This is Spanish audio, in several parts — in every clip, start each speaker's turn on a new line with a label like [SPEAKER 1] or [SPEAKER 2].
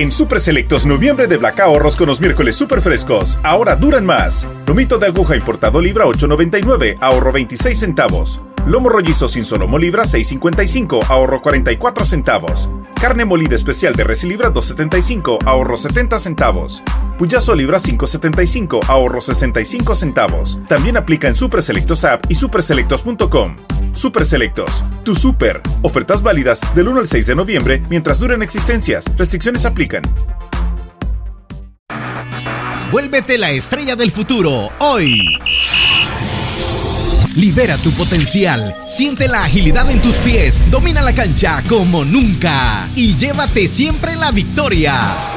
[SPEAKER 1] En Super Selectos noviembre de Black ahorros con los miércoles super frescos. Ahora duran más. Lomito de aguja importado libra 8.99, ahorro 26 centavos. Lomo rollizo sin solomo libra 6.55, ahorro 44 centavos. Carne molida especial de res libra 2.75, ahorro 70 centavos. Puyazo libra 5.75, ahorro 65 centavos. También aplica en Super Selectos App y superselectos.com. Super Selectos, tu super. Ofertas válidas del 1 al 6 de noviembre mientras duren existencias. Restricciones aplican.
[SPEAKER 2] Vuélvete la estrella del futuro hoy. Libera tu potencial, siente la agilidad en tus pies, domina la cancha como nunca y llévate siempre la victoria.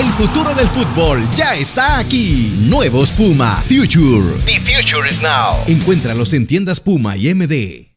[SPEAKER 2] El futuro del fútbol ya está aquí. Nuevos Puma Future. The future is now. Encuéntralos en tiendas Puma y MD.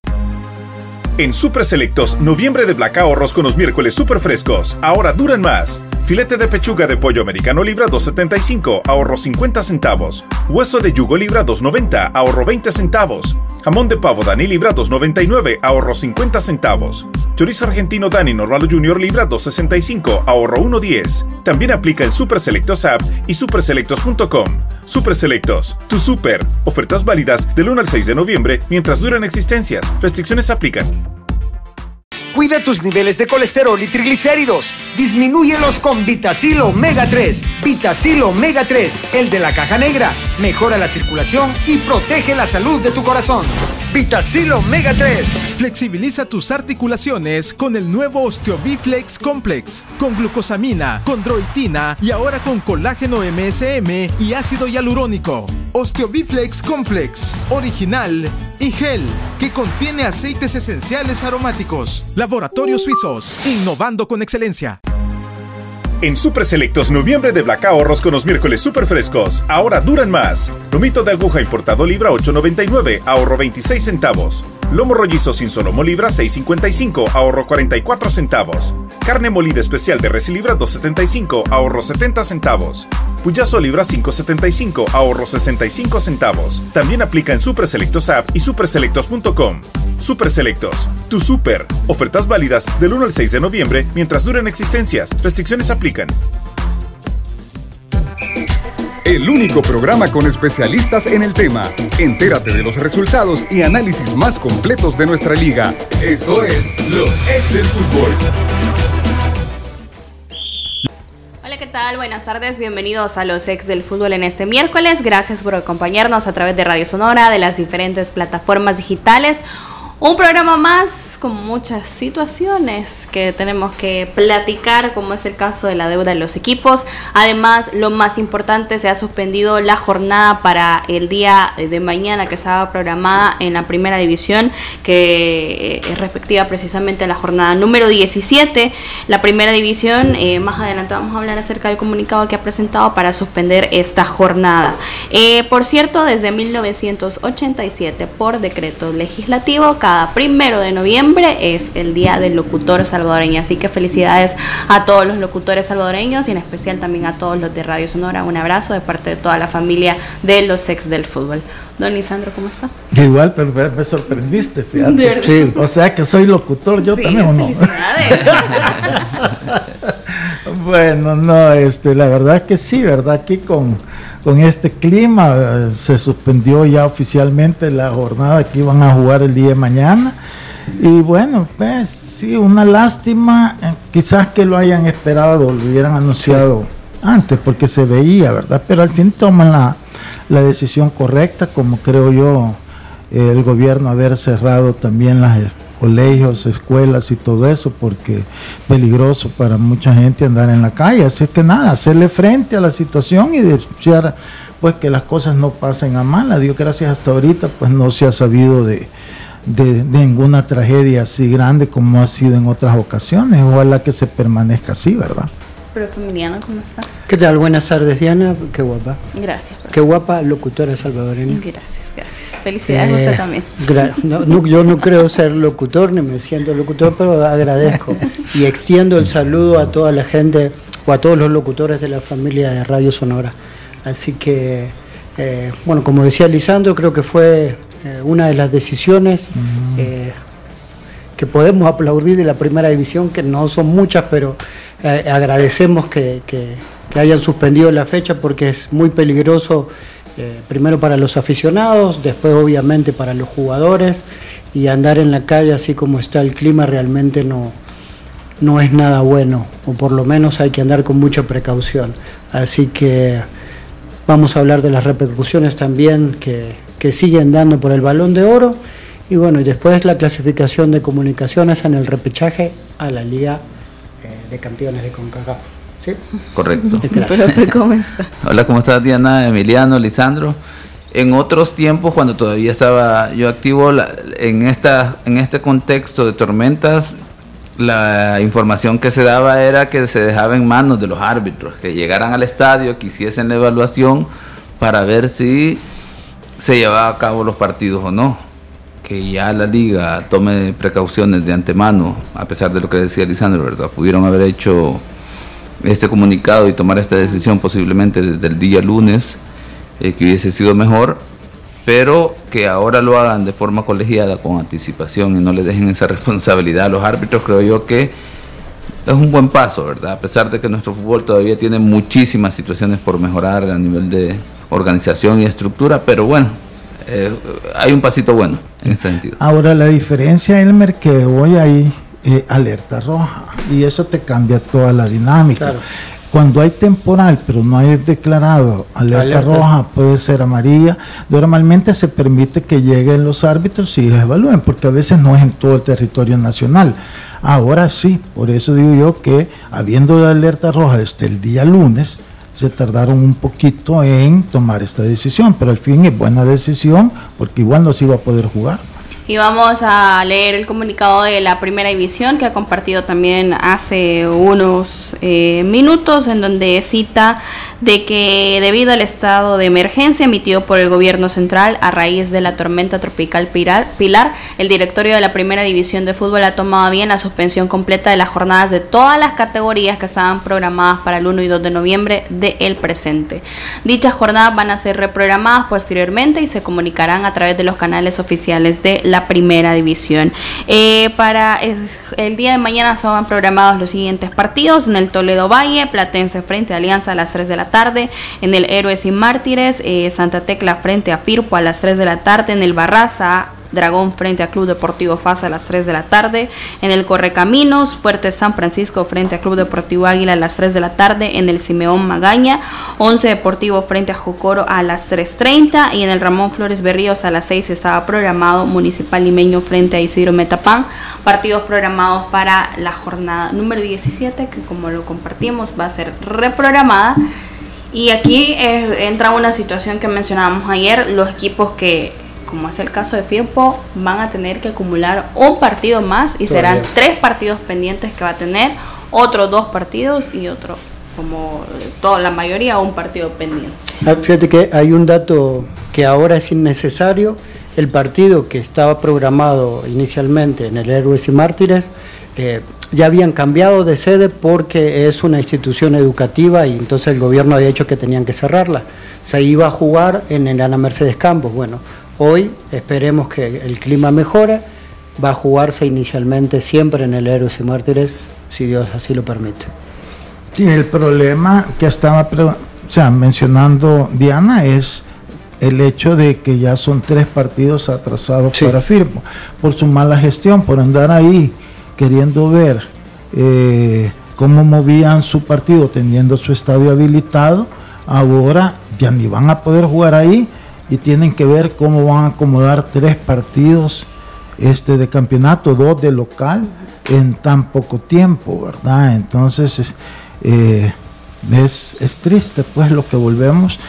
[SPEAKER 1] En Super Selectos, noviembre de Black Ahorros con los miércoles super frescos. Ahora duran más. Filete de pechuga de pollo americano libra 2.75, ahorro 50 centavos. Hueso de yugo libra 2.90, ahorro 20 centavos. Jamón de pavo Dani libra 2.99, ahorro 50 centavos. Chorizo argentino Dani Normal Junior libra 2.65, ahorro 1.10. También aplica en Super Selectos App y superselectos.com. Super Selectos, tu super. Ofertas válidas del 1 al 6 de noviembre mientras duran existencias. Restricciones aplican.
[SPEAKER 3] Cuida tus niveles de colesterol y triglicéridos. Disminúyelos con Vitacil Omega 3. Vitacil Omega 3, el de la caja negra. Mejora la circulación y protege la salud de tu corazón. Vitacil Omega 3.
[SPEAKER 4] Flexibiliza tus articulaciones con el nuevo Osteobiflex Complex. Con glucosamina, condroitina y ahora con colágeno MSM y ácido hialurónico. Osteobiflex Complex. Original y gel que contiene aceites esenciales aromáticos. Laboratorios Suizos, innovando con excelencia.
[SPEAKER 1] En Super Selectos noviembre de Black Ahorros con los miércoles super frescos. Ahora duran más. Lomito de aguja importado libra 8.99, ahorro 26 centavos. Lomo rollizo sin solomo libra 6.55, ahorro 44 centavos. Carne molida especial de res libra 2.75, ahorro 70 centavos. Puyazo libra 5.75, ahorro 65 centavos. También aplica en Super Selectos App y superselectos.com. Super Selectos, tu super. Ofertas válidas del 1 al 6 de noviembre mientras duren existencias. Restricciones aplican.
[SPEAKER 5] El único programa con especialistas en el tema. Entérate de los resultados y análisis más completos de nuestra liga. Esto es Los Ex del Fútbol.
[SPEAKER 6] Hola, ¿qué tal? Buenas tardes, bienvenidos a los ex del fútbol en este miércoles. Gracias por acompañarnos a través de Radio Sonora, de las diferentes plataformas digitales. Un programa más con muchas situaciones que tenemos que platicar, como es el caso de la deuda de los equipos. Además, lo más importante, se ha suspendido la jornada para el día de mañana que estaba programada en la primera división, que es respectiva precisamente a la jornada número 17. La primera división, eh, más adelante vamos a hablar acerca del comunicado que ha presentado para suspender esta jornada. Eh, por cierto, desde 1987, por decreto legislativo, cada primero de noviembre es el Día del Locutor Salvadoreño. Así que felicidades a todos los locutores salvadoreños y en especial también a todos los de Radio Sonora. Un abrazo de parte de toda la familia de los ex del fútbol. Don Lisandro, ¿cómo está?
[SPEAKER 7] Igual, pero me sorprendiste, fíjate. O sea que soy locutor yo también, ¿o no? bueno, no, este, la verdad es que sí, ¿verdad? Aquí con con este clima. Eh, se suspendió ya oficialmente la jornada que iban a jugar el día de mañana. Y bueno, pues sí, una lástima. Eh, quizás que lo hayan esperado, lo hubieran anunciado antes, porque se veía, ¿verdad? Pero al fin toman la, la decisión correcta, como creo yo, el gobierno haber cerrado también las colegios, escuelas y todo eso, porque es peligroso para mucha gente andar en la calle. Así que nada, hacerle frente a la situación y denunciar pues que las cosas no pasen a mal. A Dios gracias hasta ahorita pues no se ha sabido de, de, ninguna tragedia así grande como ha sido en otras ocasiones. Ojalá que se permanezca así, ¿verdad?
[SPEAKER 6] Emiliano, ¿cómo está?
[SPEAKER 8] ¿Qué tal? Buenas tardes, Diana. Qué guapa.
[SPEAKER 6] Gracias.
[SPEAKER 8] Qué guapa locutora salvadoreña.
[SPEAKER 6] Gracias, gracias. Felicidades a usted también.
[SPEAKER 8] yo no creo ser locutor, ni me siento locutor, pero agradezco y extiendo el saludo a toda la gente o a todos los locutores de la familia de Radio Sonora. Así que, eh, bueno, como decía Lisandro, creo que fue eh, una de las decisiones eh, que podemos aplaudir de la primera división, que no son muchas, pero eh, agradecemos que, hayan suspendido la fecha porque es muy peligroso, eh, primero para los aficionados, después obviamente para los jugadores, y andar en la calle así como está el clima realmente no, no es nada bueno, o por lo menos hay que andar con mucha precaución. Así que vamos a hablar de las repercusiones también que, que siguen dando por el balón de oro. Y bueno, y después la clasificación de comunicaciones en el repechaje a la Liga eh, de Campeones de CONCACAF. ¿Sí?
[SPEAKER 9] Correcto.
[SPEAKER 6] ¿Cómo está?
[SPEAKER 9] Hola, ¿cómo estás Diana, Emiliano, Lisandro? En otros tiempos, cuando todavía estaba yo activo en, esta, en este contexto de tormentas, la información que se daba era que se dejaba en manos de los árbitros, que llegaran al estadio, que hiciesen la evaluación para ver si se llevaba a cabo los partidos o no. Que ya la liga tome precauciones de antemano, a pesar de lo que decía Lisandro, ¿verdad? Pudieron haber hecho este comunicado y tomar esta decisión posiblemente desde el día lunes, eh, que hubiese sido mejor, pero que ahora lo hagan de forma colegiada, con anticipación y no le dejen esa responsabilidad a los árbitros, creo yo que es un buen paso, ¿verdad? A pesar de que nuestro fútbol todavía tiene muchísimas situaciones por mejorar a nivel de organización y estructura, pero bueno, eh, hay un pasito bueno en este sentido.
[SPEAKER 7] Ahora la diferencia, Elmer, que hoy hay eh, alerta roja y eso te cambia toda la dinámica. Cuando hay temporal, pero no hay declarado alerta, roja, puede ser amarilla, normalmente se permite que lleguen los árbitros y evalúen, porque a veces no es en todo el territorio nacional. Ahora sí, por eso digo yo que habiendo la alerta roja desde el día lunes, se tardaron un poquito en tomar esta decisión, pero al fin es buena decisión porque igual no se iba a poder jugar.
[SPEAKER 6] Y vamos a leer el comunicado de la primera división que ha compartido también hace unos eh, minutos en donde cita de que debido al estado de emergencia emitido por el gobierno central a raíz de la tormenta tropical Pilar, el directorio de la primera división de fútbol ha tomado bien la suspensión completa de las jornadas de todas las categorías que estaban programadas para el 1 y 2 de noviembre del presente. Dichas jornadas van a ser reprogramadas posteriormente y se comunicarán a través de los canales oficiales de la la primera división. Eh, para el día de mañana son programados los siguientes partidos. En el Toledo Valle, Platense frente a Alianza a las 3 de la tarde. En el Héroes y Mártires, eh, Santa Tecla frente a Firpo a las 3 de la tarde. En el Barraza Dragón frente a Club Deportivo FAS a las 3 de la tarde. En el Correcaminos, Fuerte San Francisco frente a Club Deportivo Águila a las 3 de la tarde. En el Simeón Magaña, 11 Deportivo frente a Jocoro a las 3.30. Y en el Ramón Flores Berríos a las 6 estaba programado Municipal Limeño frente a Isidro Metapán. Partidos programados para la jornada número 17, que como lo compartimos va a ser reprogramada. Y aquí eh, entra una situación que mencionábamos ayer, los equipos que como es el caso de Firpo, van a tener que acumular un partido más y serán tres partidos pendientes que va a tener, otros dos partidos y otro, como toda la mayoría, un partido pendiente.
[SPEAKER 8] Ah, fíjate que hay un dato que ahora es innecesario. El partido que estaba programado inicialmente en el Héroes y Mártires eh, ya habían cambiado de sede porque es una institución educativa y entonces el gobierno había dicho que tenían que cerrarla. Se iba a jugar en el Ana Mercedes Campos. Bueno, Hoy esperemos que el clima mejore. Va a jugarse inicialmente siempre en el Héroes y Mártires, si Dios así lo permite.
[SPEAKER 7] Sí, el problema que estaba mencionando Diana es el hecho de que ya son tres partidos atrasados para Firmo, por su mala gestión, por andar ahí queriendo ver eh, cómo movían su partido teniendo su estadio habilitado, ahora ya ni van a poder jugar ahí y tienen que ver cómo van a acomodar tres partidos este de campeonato, dos de local en tan poco tiempo, ¿verdad? Entonces es, eh, es, es, triste pues lo que volvemos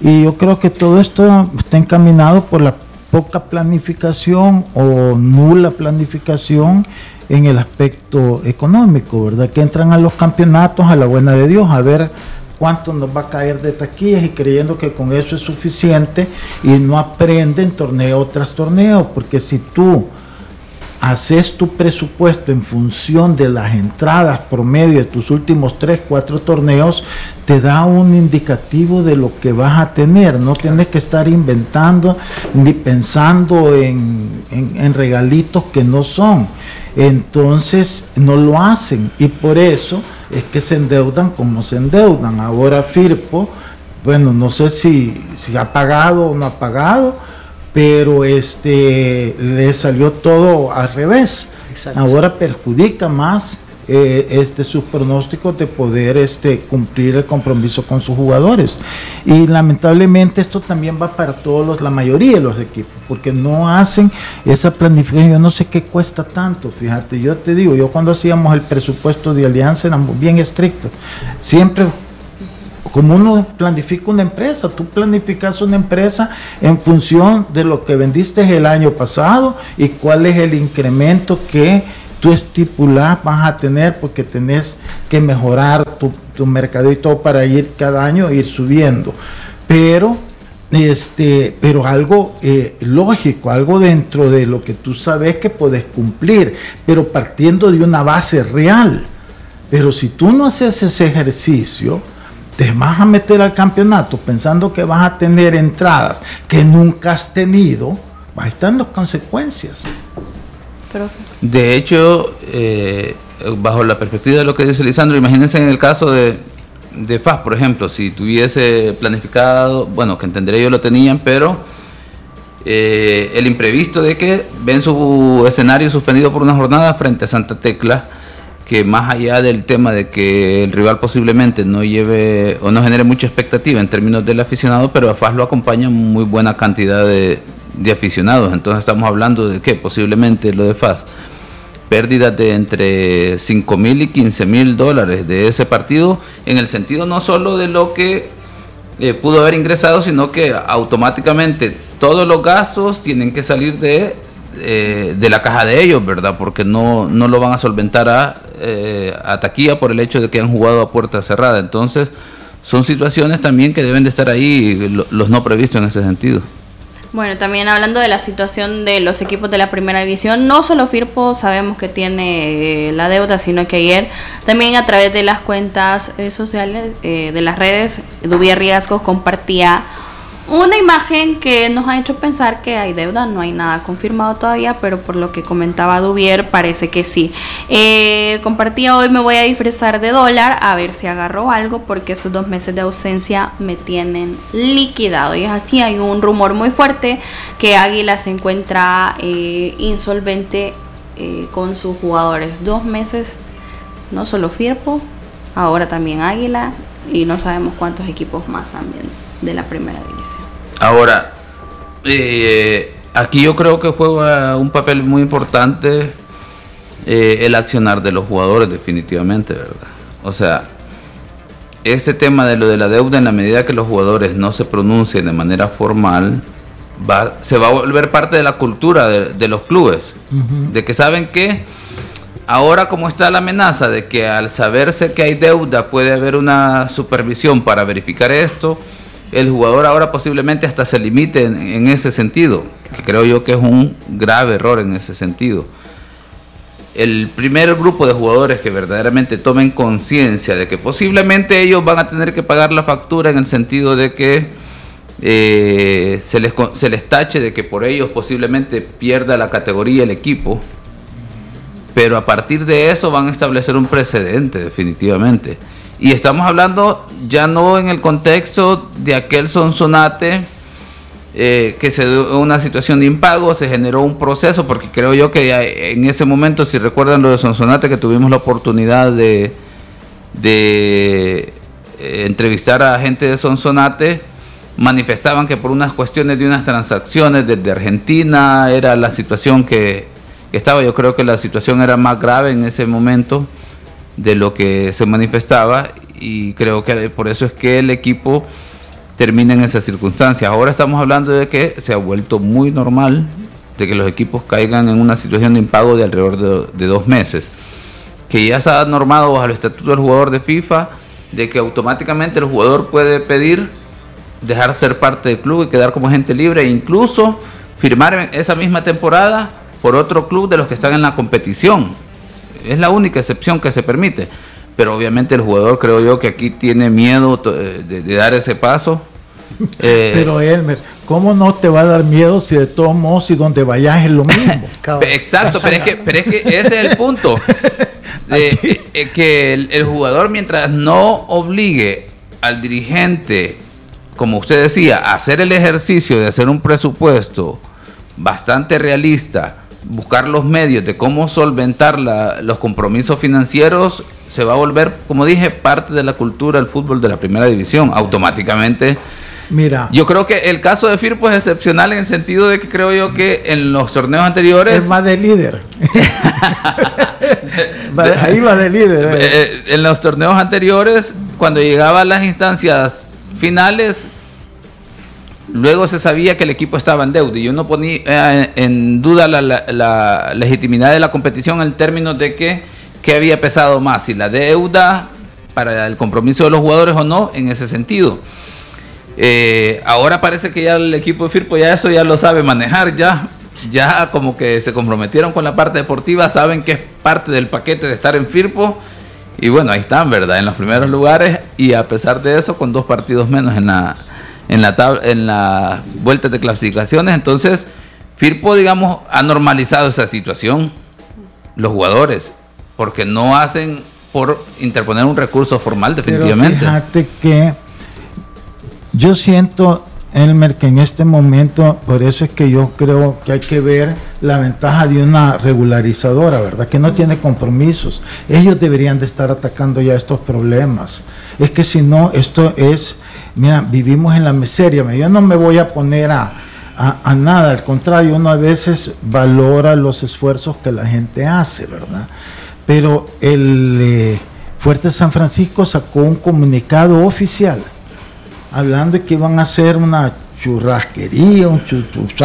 [SPEAKER 7] y yo creo que todo esto está encaminado por la poca planificación o nula planificación en el aspecto económico, ¿verdad? Que entran a los campeonatos a la buena de Dios a ver cuánto nos va a caer de taquillas y creyendo que con eso es suficiente y no aprenden torneo tras torneo, porque si tú haces tu presupuesto en función de las entradas promedio de tus últimos 3, 4 torneos, te da un indicativo de lo que vas a tener. No tienes que estar inventando ni pensando en, en regalitos que no son. Entonces no lo hacen y por eso es que se endeudan como se endeudan. Ahora Firpo, bueno, no sé si, si ha pagado o no ha pagado, pero este le salió todo al revés. Ahora perjudica más eh, este, sus pronósticos de poder este, cumplir el compromiso con sus jugadores. Y lamentablemente esto también va para todos los, la mayoría de los equipos, porque no hacen esa planificación. Yo no sé qué cuesta tanto, fíjate, yo te digo, yo cuando hacíamos el presupuesto de alianza éramos bien estrictos. Siempre como uno planifica una empresa, tú planificas una empresa en función de lo que vendiste el año pasado y cuál es el incremento que tú estipulas vas a tener porque tenés que mejorar tu, tu mercado y todo para ir cada año ir subiendo. Pero este, pero algo eh, lógico, algo dentro de lo que tú sabes que puedes cumplir, pero partiendo de una base real. Pero si tú no haces ese ejercicio, te vas a meter al campeonato pensando que vas a tener entradas que nunca has tenido, va a estar las consecuencias.
[SPEAKER 9] De hecho, eh, bajo la perspectiva de lo que dice Lisandro, imagínense en el caso de, de FAS, por ejemplo, si tuviese planificado, bueno, que entenderé yo lo tenían, pero eh, el imprevisto de que ven su escenario suspendido por una jornada frente a Santa Tecla, que más allá del tema de que el rival posiblemente no lleve o no genere mucha expectativa en términos del aficionado, pero a FAS lo acompaña muy buena cantidad de, de aficionados. Entonces estamos hablando de que posiblemente lo de FAS, pérdidas de entre 5 mil y 15 mil dólares de ese partido, en el sentido no solo de lo que eh, pudo haber ingresado, sino que automáticamente todos los gastos tienen que salir de, eh, de la caja de ellos, ¿verdad? Porque no, no lo van a solventar a, eh, a taquilla por el hecho de que han jugado a puerta cerrada. Entonces, son situaciones también que deben de estar ahí, los no previstos en ese sentido.
[SPEAKER 6] Bueno, también hablando de la situación de los equipos de la primera división, no solo Firpo sabemos que tiene eh, la deuda, sino que ayer también a través de las cuentas eh, sociales eh, de las redes, Dubier Riesgos compartía una imagen que nos ha hecho pensar que hay deuda, no hay nada confirmado todavía, pero por lo que comentaba Dubier parece que sí. Eh, compartía hoy me voy a disfrazar de dólar a ver si agarro algo porque estos dos meses de ausencia me tienen liquidado. Y es así, hay un rumor muy fuerte que Águila se encuentra eh, insolvente eh, con sus jugadores. Dos meses, no solo Firpo, ahora también Águila y no sabemos cuántos equipos más también de la primera división.
[SPEAKER 9] Ahora, eh, aquí yo creo que juega un papel muy importante eh, el accionar de los jugadores definitivamente, ¿verdad? O sea, ese tema de lo de la deuda en la medida que los jugadores no se pronuncien de manera formal, va, se va a volver parte de la cultura de, los clubes, de que saben que ahora como está la amenaza de que al saberse que hay deuda puede haber una supervisión para verificar esto, el jugador ahora posiblemente hasta se limite en, ese sentido, que creo yo que es un grave error en ese sentido. El primer grupo de jugadores que verdaderamente tomen conciencia de que posiblemente ellos van a tener que pagar la factura en el sentido de que eh, se, les, se les tache de que por ellos posiblemente pierda la categoría el equipo, pero a partir de eso van a establecer un precedente definitivamente. Y estamos hablando ya no en el contexto de aquel sonsonate eh, que se dio una situación de impago, se generó un proceso, porque creo yo que en ese momento, si recuerdan lo de Sonsonate, que tuvimos la oportunidad de, de eh, entrevistar a gente de Sonsonate, manifestaban que por unas cuestiones de unas transacciones desde Argentina era la situación que, que estaba, yo creo que la situación era más grave en ese momento de lo que se manifestaba y creo que por eso es que el equipo termina en esas circunstancias. Ahora estamos hablando de que se ha vuelto muy normal de que los equipos caigan en una situación de impago de alrededor de, dos meses, que ya se ha normado bajo el estatuto del jugador de FIFA de que automáticamente el jugador puede pedir dejar ser parte del club y quedar como agente libre e incluso firmar esa misma temporada por otro club de los que están en la competición es la única excepción que se permite. Pero obviamente el jugador creo yo que aquí tiene miedo eh, de, dar ese paso
[SPEAKER 7] Eh, pero Elmer, ¿cómo no te va a dar miedo si de todos modos y donde vayas es lo mismo?
[SPEAKER 9] Exacto, pero es, que, pero es que ese es el punto. Eh, que el, jugador mientras no obligue al dirigente, como usted decía, a hacer el ejercicio de hacer un presupuesto bastante realista, buscar los medios de cómo solventar los compromisos financieros, se va a volver, como dije, parte de la cultura del fútbol de la primera división. Automáticamente
[SPEAKER 7] Mira.
[SPEAKER 9] Yo creo que el caso de Firpo es excepcional en el sentido de que creo yo que en los torneos anteriores.
[SPEAKER 7] Es más de líder. Ahí va de líder.
[SPEAKER 9] Eh. Eh, en los torneos anteriores, cuando llegaba a las instancias finales, luego se sabía que el equipo estaba en deuda. Y yo no ponía eh, en duda la, la, legitimidad de la competición en términos de que, que había pesado más, si la deuda para el compromiso de los jugadores o no, en ese sentido. Eh, ahora parece que ya el equipo de Firpo ya eso ya lo sabe manejar, ya, ya como que se comprometieron con la parte deportiva, saben que es parte del paquete de estar en Firpo. Y bueno, ahí están, ¿verdad? En los primeros lugares y a pesar de eso, con dos partidos menos en la, en la, en la vuelta de clasificaciones. Entonces, Firpo, digamos, ha normalizado esa situación, los jugadores, porque no hacen por interponer un recurso formal, definitivamente.
[SPEAKER 7] fíjate que yo siento, Elmer, que en este momento, por eso es que yo creo que hay que ver la ventaja de una regularizadora, ¿verdad? Que no tiene compromisos. Ellos deberían de estar atacando ya estos problemas. Es que si no, esto es, mira, vivimos en la miseria. Yo no me voy a poner a, a, nada, al contrario, uno a veces valora los esfuerzos que la gente hace, ¿verdad? Pero el eh, Fuerte San Francisco sacó un comunicado oficial hablando de que iban a hacer una churrasquería, un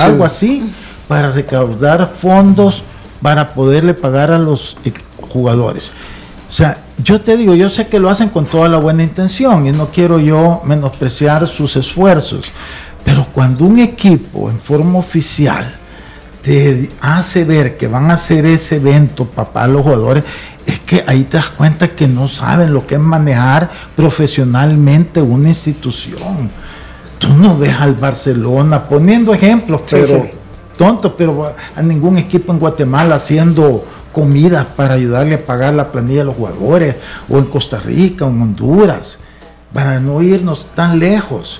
[SPEAKER 7] algo así, para recaudar fondos para poderle pagar a los jugadores. O sea, yo te digo, yo sé que lo hacen con toda la buena intención y no quiero yo menospreciar sus esfuerzos, pero cuando un equipo en forma oficial te hace ver que van a hacer ese evento para los jugadores, es que ahí te das cuenta que no saben lo que es manejar profesionalmente una institución. Tú no ves al Barcelona poniendo ejemplos, pero tonto, pero a ningún equipo en Guatemala haciendo comidas para ayudarle a pagar la planilla de los jugadores, o en Costa Rica, o en Honduras, para no irnos tan lejos.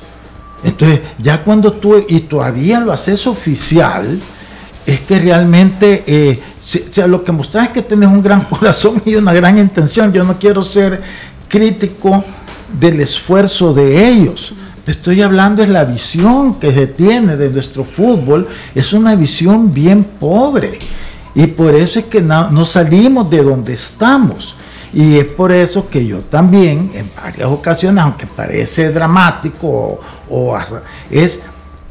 [SPEAKER 7] Entonces, ya cuando tú, y todavía lo haces oficial, es que realmente eh, lo que mostras es que tienes un gran corazón y una gran intención. Yo no quiero ser crítico del esfuerzo de ellos. Estoy hablando es la visión que se tiene de nuestro fútbol, es una visión bien pobre. Y por eso es que no, salimos de donde estamos. Y es por eso que yo también, en varias ocasiones, aunque parece dramático, o es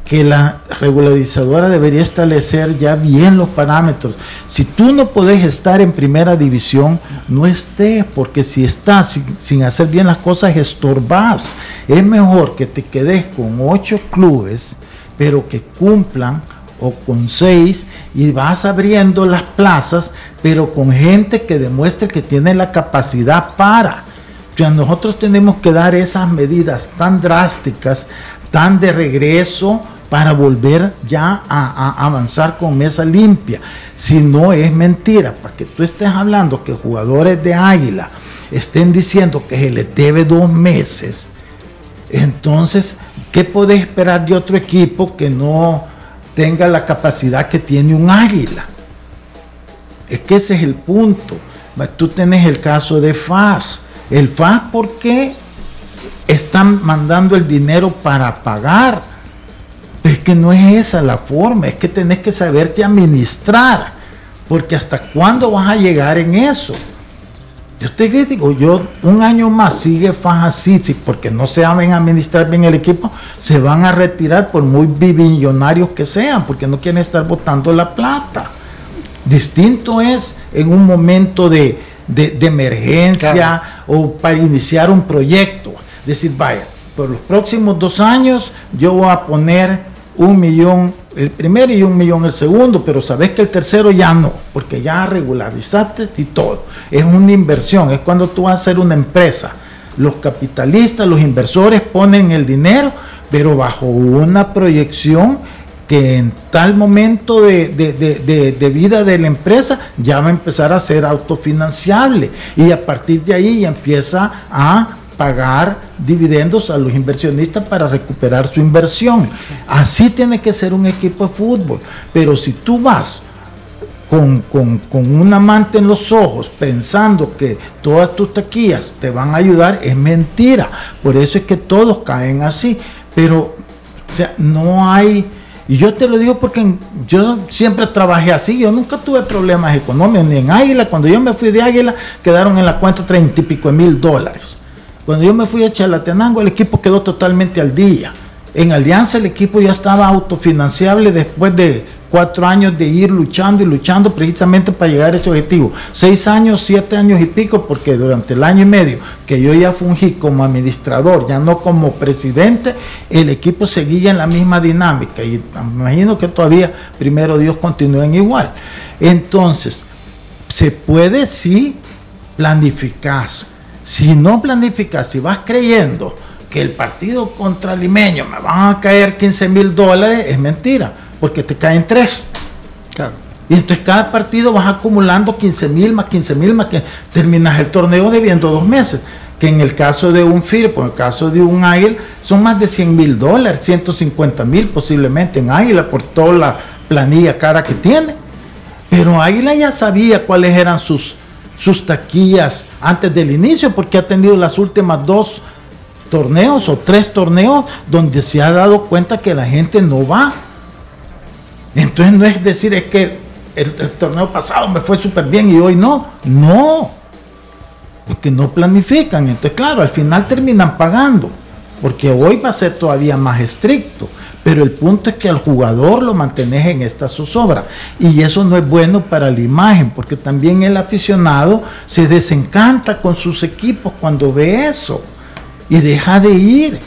[SPEAKER 7] que la regularizadora debería establecer ya bien los parámetros. Si tú no puedes estar en primera división, no estés, porque si estás sin, hacer bien las cosas, estorbas. Es mejor que te quedes con ocho clubes, pero que cumplan o con seis y vas abriendo las plazas, pero con gente que demuestre que tiene la capacidad para. O sea, nosotros tenemos que dar esas medidas tan drásticas, tan de regreso para volver ya a, avanzar con mesa limpia. Si no es mentira, para que tú estés hablando que jugadores de Águila estén diciendo que se les debe dos meses, entonces, ¿qué puede esperar de otro equipo que no tenga la capacidad que tiene un Águila? Es que ese es el punto. Tú tenés el caso de FAS. El FAS, ¿por qué están mandando el dinero para pagar? es que no es esa la forma, es que tenés que saberte administrar, porque hasta cuándo vas a llegar en eso. Yo te digo, yo un año más sigue Faja City porque no se saben administrar bien el equipo, se van a retirar por muy billonarios que sean, porque no quieren estar botando la plata. Distinto es en un momento de, emergencia o para iniciar un proyecto. Decir, vaya, por los próximos dos años yo voy a poner un millón el primero y un millón el segundo, pero sabes que el tercero ya no, porque ya regularizaste y todo. Es una inversión, es cuando tú vas a hacer una empresa. Los capitalistas, los inversores ponen el dinero, pero bajo una proyección que en tal momento de, de- de- de vida de la empresa ya va a empezar a ser autofinanciable y a partir de ahí ya empieza a pagar dividendos a los inversionistas para recuperar su inversión. Así tiene que ser un equipo de fútbol. Pero si tú vas con, con- con un amante en los ojos pensando que todas tus taquillas te van a ayudar, es mentira. Por eso es que todos caen así. Pero, o sea, no hay... Y yo te lo digo porque yo siempre trabajé así, yo nunca tuve problemas económicos, ni en Águila. Cuando yo me fui de Águila, quedaron en la cuenta treinta y pico de mil dólares. Cuando yo me fui a Chalatenango, el equipo quedó totalmente al día. En Alianza el equipo ya estaba autofinanciable después de cuatro años de ir luchando y luchando precisamente para llegar a ese objetivo. Seis años, siete años y pico, porque durante el año y medio que yo ya fungí como administrador, ya no como presidente, el equipo seguía en la misma dinámica y me imagino que todavía, primero Dios, continúen igual. Entonces, se puede sí planificar. Si no planificas, si vas creyendo que el partido contra Limeño me van a caer 15 mil dólares, es mentira, porque te caen tres. Y entonces cada partido vas acumulando 15 mil más 15 mil más que terminas el torneo debiendo dos meses. Que en el caso de un FIRPO, en el caso de un Águila, son más de 100 mil dólares, 150 mil posiblemente en Águila por toda la planilla cara que tiene. Pero Águila ya sabía cuáles eran sus, sus taquillas antes del inicio, porque ha tenido las últimas dos torneos o tres torneos donde se ha dado cuenta que la gente no va. Entonces no es decir, es que el, el torneo pasado me fue súper bien y hoy no. No. Porque no planifican. Entonces, claro, al final terminan pagando. Porque hoy va a ser todavía más estricto. Pero el punto es que al jugador lo mantenés en esta zozobra. Y eso no es bueno para la imagen, porque también el aficionado se desencanta con sus equipos cuando ve eso. Y deja de ir.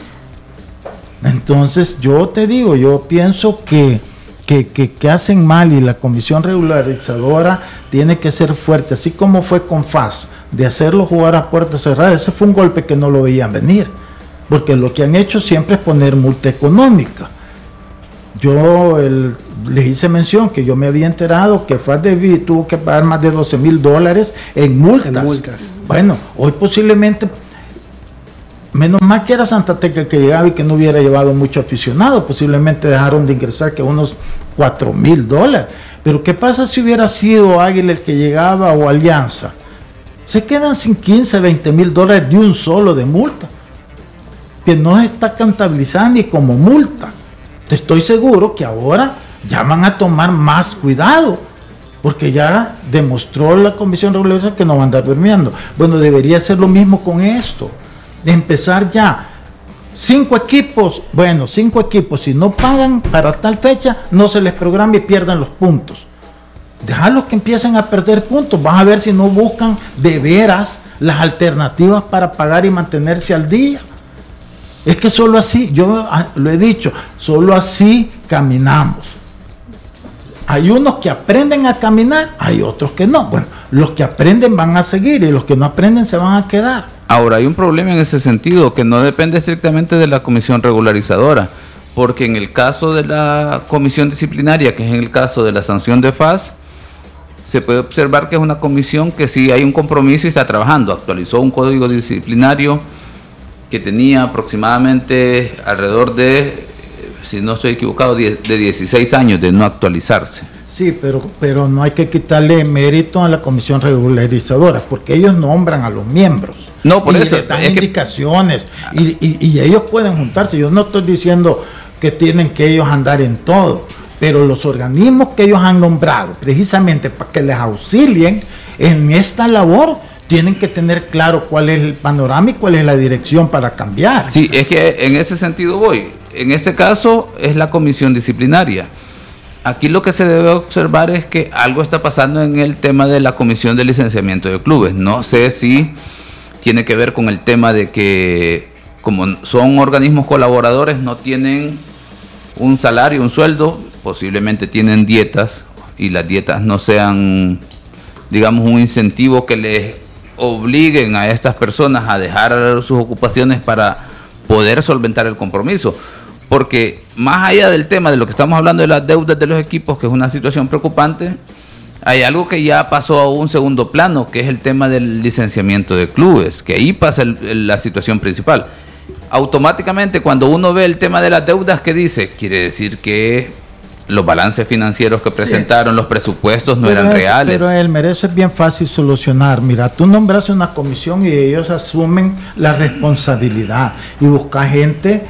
[SPEAKER 7] Entonces yo te digo, yo pienso que, que, que- que hacen mal y la comisión regularizadora tiene que ser fuerte, así como fue con FAS, de hacerlo jugar a puerta cerrada. Ese fue un golpe que no lo veían venir, porque lo que han hecho siempre es poner multa económica. Yo el- les hice mención que yo me había enterado que FAS de Vi tuvo que pagar más de 12 mil dólares en multas.
[SPEAKER 8] En multas.
[SPEAKER 7] Bueno, hoy posiblemente Menos mal que era Santa Tecla el que llegaba y que no hubiera llevado mucho aficionado. Posiblemente dejaron de ingresar que unos 4 mil dólares. Pero ¿qué pasa si hubiera sido Águila el que llegaba o Alianza? Se quedan sin 15, 20 mil dólares de un solo de multa. Que no está contabilizada ni como multa. Estoy seguro que ahora ya van a tomar más cuidado. Porque ya demostró la Comisión Reguladora que no va a andar durmiendo. Bueno, debería ser lo mismo con esto de empezar ya. Cinco equipos, bueno, cinco equipos, si no pagan para tal fecha, no se les programa y pierdan los puntos. Dejarlos que empiecen a perder puntos. Vas a ver si no buscan de veras las alternativas para pagar y mantenerse al día. Es que solo así, yo ah, lo he dicho, solo así caminamos. Hay unos que aprenden a caminar, hay otros que no. Bueno, los que aprenden van a seguir y los que no aprenden se van a quedar.
[SPEAKER 9] Ahora, hay un problema en ese sentido que no depende estrictamente de la comisión regularizadora, porque en el caso de la comisión disciplinaria, que es en el caso de la sanción de FAS, se puede observar que es una comisión que sí hay un compromiso y está trabajando. Actualizó un código disciplinario que tenía aproximadamente alrededor de, eh, si no estoy equivocado, de 16 años de no actualizarse.
[SPEAKER 7] Sí, pero, pero no hay que quitarle mérito a la comisión regularizadora, porque ellos nombran a los miembros.
[SPEAKER 9] No, por
[SPEAKER 7] y
[SPEAKER 9] eso,
[SPEAKER 7] les dan
[SPEAKER 9] es que-
[SPEAKER 7] indicaciones. Y, y- y ellos pueden juntarse. Yo no estoy diciendo que tienen que ellos andar en todo, pero los organismos que ellos han nombrado, precisamente para que les auxilien en esta labor, tienen que tener claro cuál es el panorama y cuál es la dirección para cambiar.
[SPEAKER 9] Sí, es que en ese sentido voy. En este caso es la comisión disciplinaria. Aquí lo que se debe observar es que algo está pasando en el tema de la comisión de licenciamiento de clubes. No sé si tiene que ver con el tema de que como son organismos colaboradores no tienen un salario, un sueldo, posiblemente tienen dietas y las dietas no sean, digamos, un incentivo que les obliguen a estas personas a dejar sus ocupaciones para poder solventar el compromiso. porque más allá del tema de lo que estamos hablando de las deudas de los equipos, que es una situación preocupante, hay algo que ya pasó a un segundo plano, que es el tema del licenciamiento de clubes, que ahí pasa la situación principal. Automáticamente cuando uno ve el tema de las deudas, ¿qué dice? Quiere decir que los balances financieros que presentaron, los presupuestos no eran reales.
[SPEAKER 7] Pero el merece es bien fácil solucionar. Mira, tú nombras una comisión y ellos asumen la responsabilidad y busca gente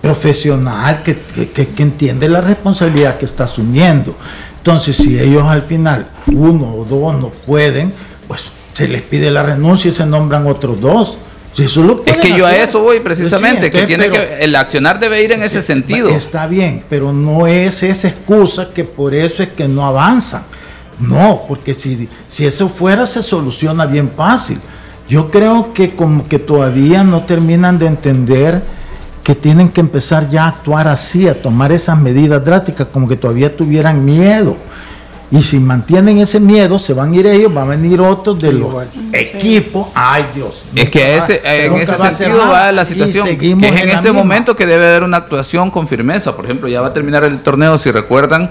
[SPEAKER 7] profesional que, que, entiende la responsabilidad que está asumiendo. Entonces, si ellos al final, uno o dos no pueden, pues se les pide la renuncia y se nombran otros dos.
[SPEAKER 9] Es que yo a eso voy precisamente, que tiene que el accionar debe ir en ese sentido.
[SPEAKER 7] Está bien, pero no es esa excusa que por eso es que no avanzan. No, porque si, si eso fuera se soluciona bien fácil. Yo creo que como que todavía no terminan de entender que tienen que empezar ya a actuar así, a tomar esas medidas drásticas, como que todavía tuvieran miedo. Y si mantienen ese miedo, se van a ir ellos, van a venir otros de los equipos. Ay Dios.
[SPEAKER 9] Es que ese, en ese sentido va, la situación. Que es en, ese momento que debe haber una actuación con firmeza. Por ejemplo, ya va a terminar el torneo. Si recuerdan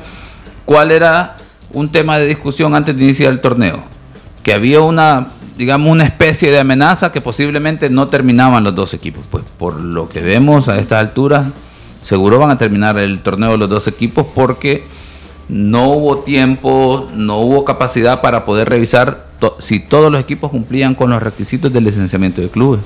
[SPEAKER 9] cuál era un tema de discusión antes de iniciar el torneo. Que había una digamos, una especie de amenaza que posiblemente no terminaban los dos equipos. Pues por lo que vemos a estas alturas, seguro van a terminar el torneo los dos equipos porque no hubo tiempo, no hubo capacidad para poder revisar si todos los equipos cumplían con los requisitos del licenciamiento de clubes.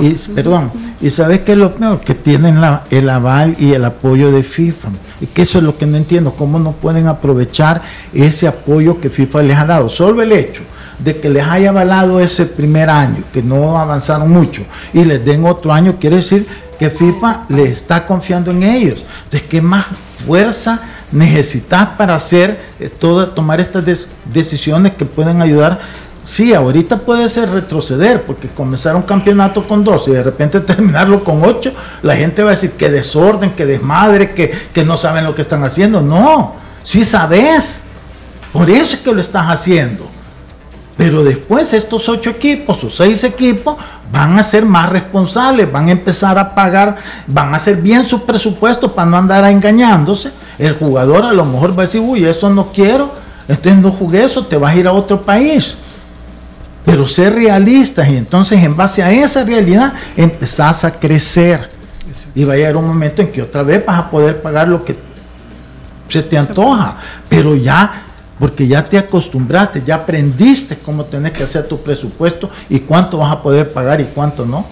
[SPEAKER 7] Y, perdón, y sabes qué es lo peor, que tienen la, el aval y el apoyo de FIFA. Y que eso es lo que no entiendo, cómo no pueden aprovechar ese apoyo que FIFA les ha dado. Solo el hecho de que les haya avalado ese primer año, que no avanzaron mucho, y les den otro año, quiere decir que FIFA le está confiando en ellos. Entonces, ¿qué más fuerza necesitas para hacer eh, tomar estas decisiones que pueden ayudar? Sí, ahorita puede ser retroceder, porque comenzar un campeonato con dos y de repente terminarlo con ocho, la gente va a decir que desorden, que desmadre, que, que no saben lo que están haciendo. No, sí sabes. Por eso es que lo estás haciendo. Pero después estos ocho equipos o seis equipos van a ser más responsables, van a empezar a pagar, van a hacer bien sus presupuestos para no andar engañándose. El jugador a lo mejor va a decir, uy, eso no quiero, entonces no jugué eso, te vas a ir a otro país. Pero ser realistas y entonces en base a esa realidad empezás a crecer. Y va a llegar un momento en que otra vez vas a poder pagar lo que se te antoja. Pero ya porque ya te acostumbraste, ya aprendiste cómo tenés que hacer tu presupuesto y cuánto vas a poder pagar y cuánto no.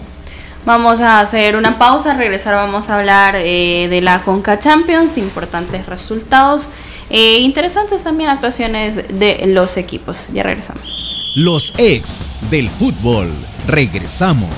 [SPEAKER 6] Vamos a hacer una pausa, regresar vamos a hablar eh, de la Conca Champions, importantes resultados, e interesantes también actuaciones de los equipos. Ya regresamos.
[SPEAKER 2] Los ex del fútbol, regresamos.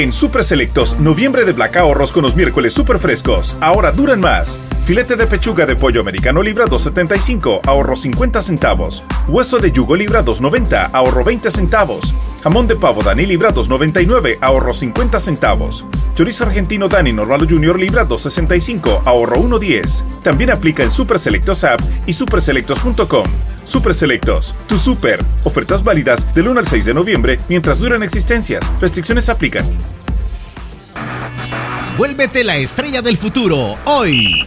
[SPEAKER 1] En Super Selectos, noviembre de Black ahorros con los miércoles super frescos. Ahora duran más. Filete de pechuga de pollo americano libra 2.75, ahorro 50 centavos. Hueso de yugo libra 2.90, ahorro 20 centavos. Jamón de pavo Dani libra 2.99, ahorro 50 centavos. Chorizo argentino Dani Normal Junior libra 2.65, ahorro 1.10. También aplica en Super Selectos App y superselectos.com. Super Selectos, tu super. Ofertas válidas del 1 al 6 de noviembre mientras duran existencias. Restricciones aplican.
[SPEAKER 2] Vuélvete la estrella del futuro hoy.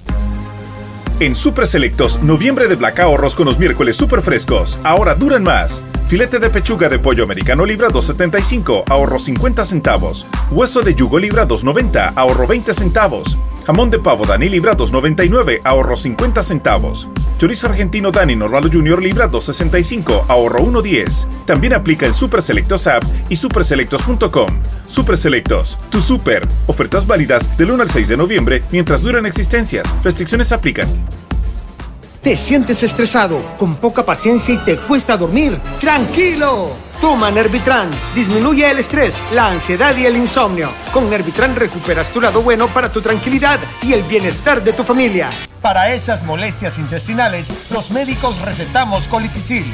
[SPEAKER 1] En Super Selectos, noviembre de Black ahorros con los miércoles super frescos. Ahora duran más. Filete de pechuga de pollo americano libra 2.75, ahorro 50 centavos. Hueso de yugo libra 2.90, ahorro 20 centavos. Jamón de pavo Dani libra 2.99, ahorro 50 centavos. Chorizo argentino Dani Normal Junior libra 2.65, ahorro 1.10. También aplica en Super Selectos App y superselectos.com. Super Selectos, tu super. Ofertas válidas del 1 al 6 de noviembre mientras duran existencias. Restricciones aplican.
[SPEAKER 3] ¿Te sientes estresado, con poca paciencia y te cuesta dormir? ¡Tranquilo! Toma Nervitran. Disminuye el estrés, la ansiedad y el insomnio. Con Nervitran recuperas tu lado bueno para tu tranquilidad y el bienestar de tu familia. Para esas molestias intestinales, los médicos recetamos colitisil.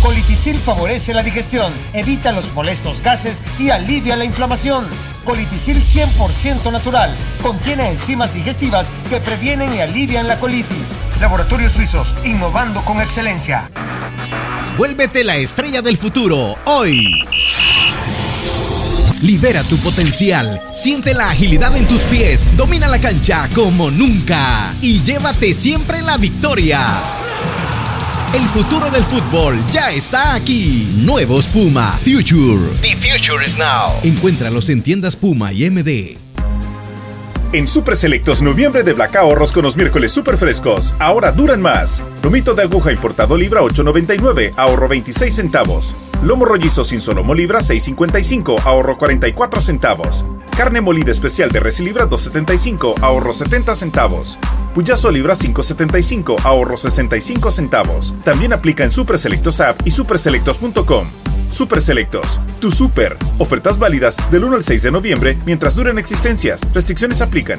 [SPEAKER 3] Colitisil favorece la digestión, evita los molestos gases y alivia la inflamación. Colitisil 100% natural. Contiene enzimas digestivas que previenen y alivian la colitis. Laboratorios Suizos, innovando con excelencia.
[SPEAKER 2] Vuélvete la estrella del futuro hoy. Libera tu potencial, siente la agilidad en tus pies, domina la cancha como nunca y llévate siempre la victoria. El futuro del fútbol ya está aquí. Nuevos Puma Future.
[SPEAKER 10] The future is now.
[SPEAKER 2] Encuéntralos en tiendas Puma y MD.
[SPEAKER 1] En Super Selectos noviembre de Black ahorros con los miércoles super frescos. Ahora duran más. Lomito de aguja importado libra 8.99, ahorro 26 centavos. Lomo rollizo sin solomo libra 6.55, ahorro 44 centavos. Carne molida especial de res libra 2.75, ahorro 70 centavos. Puyazo libra 5.75, ahorro 65 centavos. También aplica en Super Selectos App y superselectos.com. Super Selectos, tu super. Ofertas válidas del 1 al 6 de noviembre mientras duren existencias. Restricciones aplican.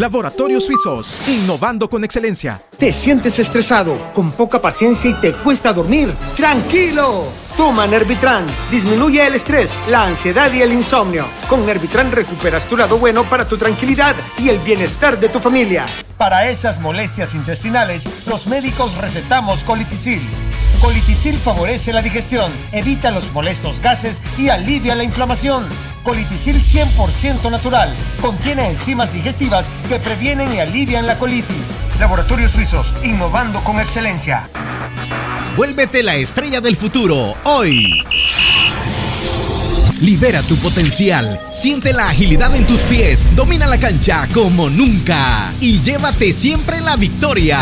[SPEAKER 4] Laboratorios Suizos, innovando con excelencia.
[SPEAKER 3] ¿Te sientes estresado, con poca paciencia y te cuesta dormir? ¡Tranquilo! Toma Nervitran. Disminuye el estrés, la ansiedad y el insomnio. Con Nervitran recuperas tu lado bueno para tu tranquilidad y el bienestar de tu familia. Para esas molestias intestinales, los médicos recetamos Colitisil. Colitisil favorece la digestión, evita los molestos gases y alivia la inflamación. Colitisil 100% natural. Contiene enzimas digestivas que previenen y alivian la colitis. Laboratorios Suizos, innovando con excelencia.
[SPEAKER 2] Vuélvete la estrella del futuro hoy. Libera tu potencial, siente la agilidad en tus pies, domina la cancha como nunca y llévate siempre la victoria.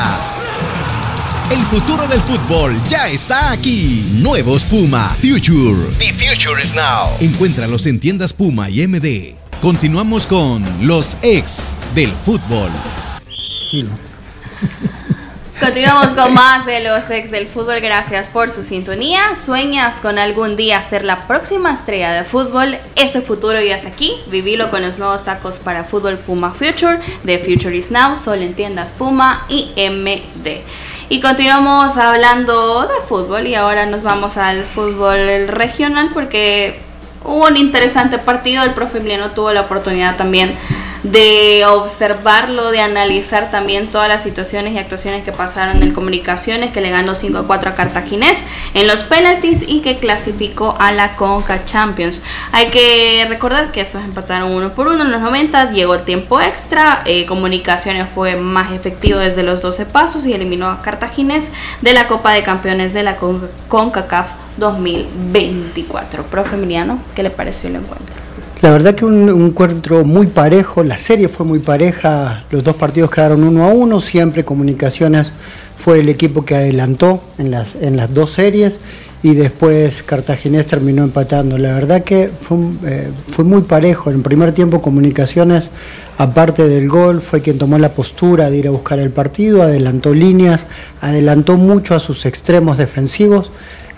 [SPEAKER 2] El futuro del fútbol ya está aquí. Nuevos Puma Future.
[SPEAKER 10] The future is now.
[SPEAKER 2] Encuéntralos en tiendas Puma y MD. Continuamos con los ex del fútbol.
[SPEAKER 6] Continuamos con más de los ex del fútbol. Gracias por su sintonía. ¿Sueñas con algún día ser la próxima estrella de fútbol? Ese futuro ya está aquí. Vivilo con los nuevos tacos para fútbol Puma Future de Future is Now, solo en tiendas Puma y MD. Y continuamos hablando de fútbol y ahora nos vamos al fútbol regional porque hubo un interesante partido. El profe Emiliano tuvo la oportunidad también de observarlo, de analizar también todas las situaciones y actuaciones que pasaron en comunicaciones, que le ganó 5 a 4 a Cartaginés en los penalties y que clasificó a la Conca Champions. Hay que recordar que estos empataron uno por uno en los 90, llegó el tiempo extra, eh, comunicaciones fue más efectivo desde los 12 pasos y eliminó a Cartaginés de la Copa de Campeones de la Con- CONCACAF 2024. Profe Emiliano, ¿qué le pareció el encuentro?
[SPEAKER 8] La verdad que un, un encuentro muy parejo, la serie fue muy pareja, los dos partidos quedaron uno a uno, siempre Comunicaciones fue el equipo que adelantó en las, en las dos series y después Cartaginés terminó empatando. La verdad que fue, eh, fue muy parejo, en el primer tiempo Comunicaciones, aparte del gol, fue quien tomó la postura de ir a buscar el partido, adelantó líneas, adelantó mucho a sus extremos defensivos.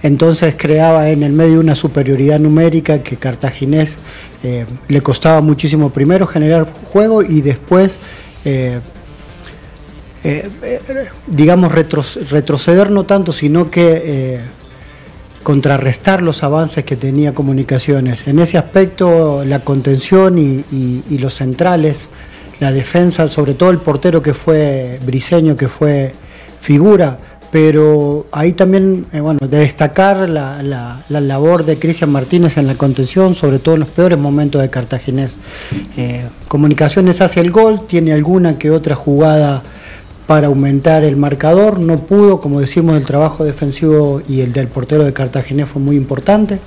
[SPEAKER 8] Entonces creaba en el medio una superioridad numérica que Cartaginés eh, le costaba muchísimo primero generar juego y después, eh, eh, digamos, retro- retroceder no tanto, sino que contrarrestar los avances que tenía comunicaciones. En ese aspecto, la contención y los centrales, la defensa, sobre todo el portero que fue Briseño, que fue figura, pero ahí también, eh, bueno, de destacar la, la- la labor de Cristian Martínez en la contención, sobre todo en los peores momentos de Cartaginés. Eh, Comunicaciones hace el gol, tiene alguna que otra jugada para aumentar el marcador, no pudo, como decimos, el trabajo defensivo y el del portero de Cartaginés fue muy importante.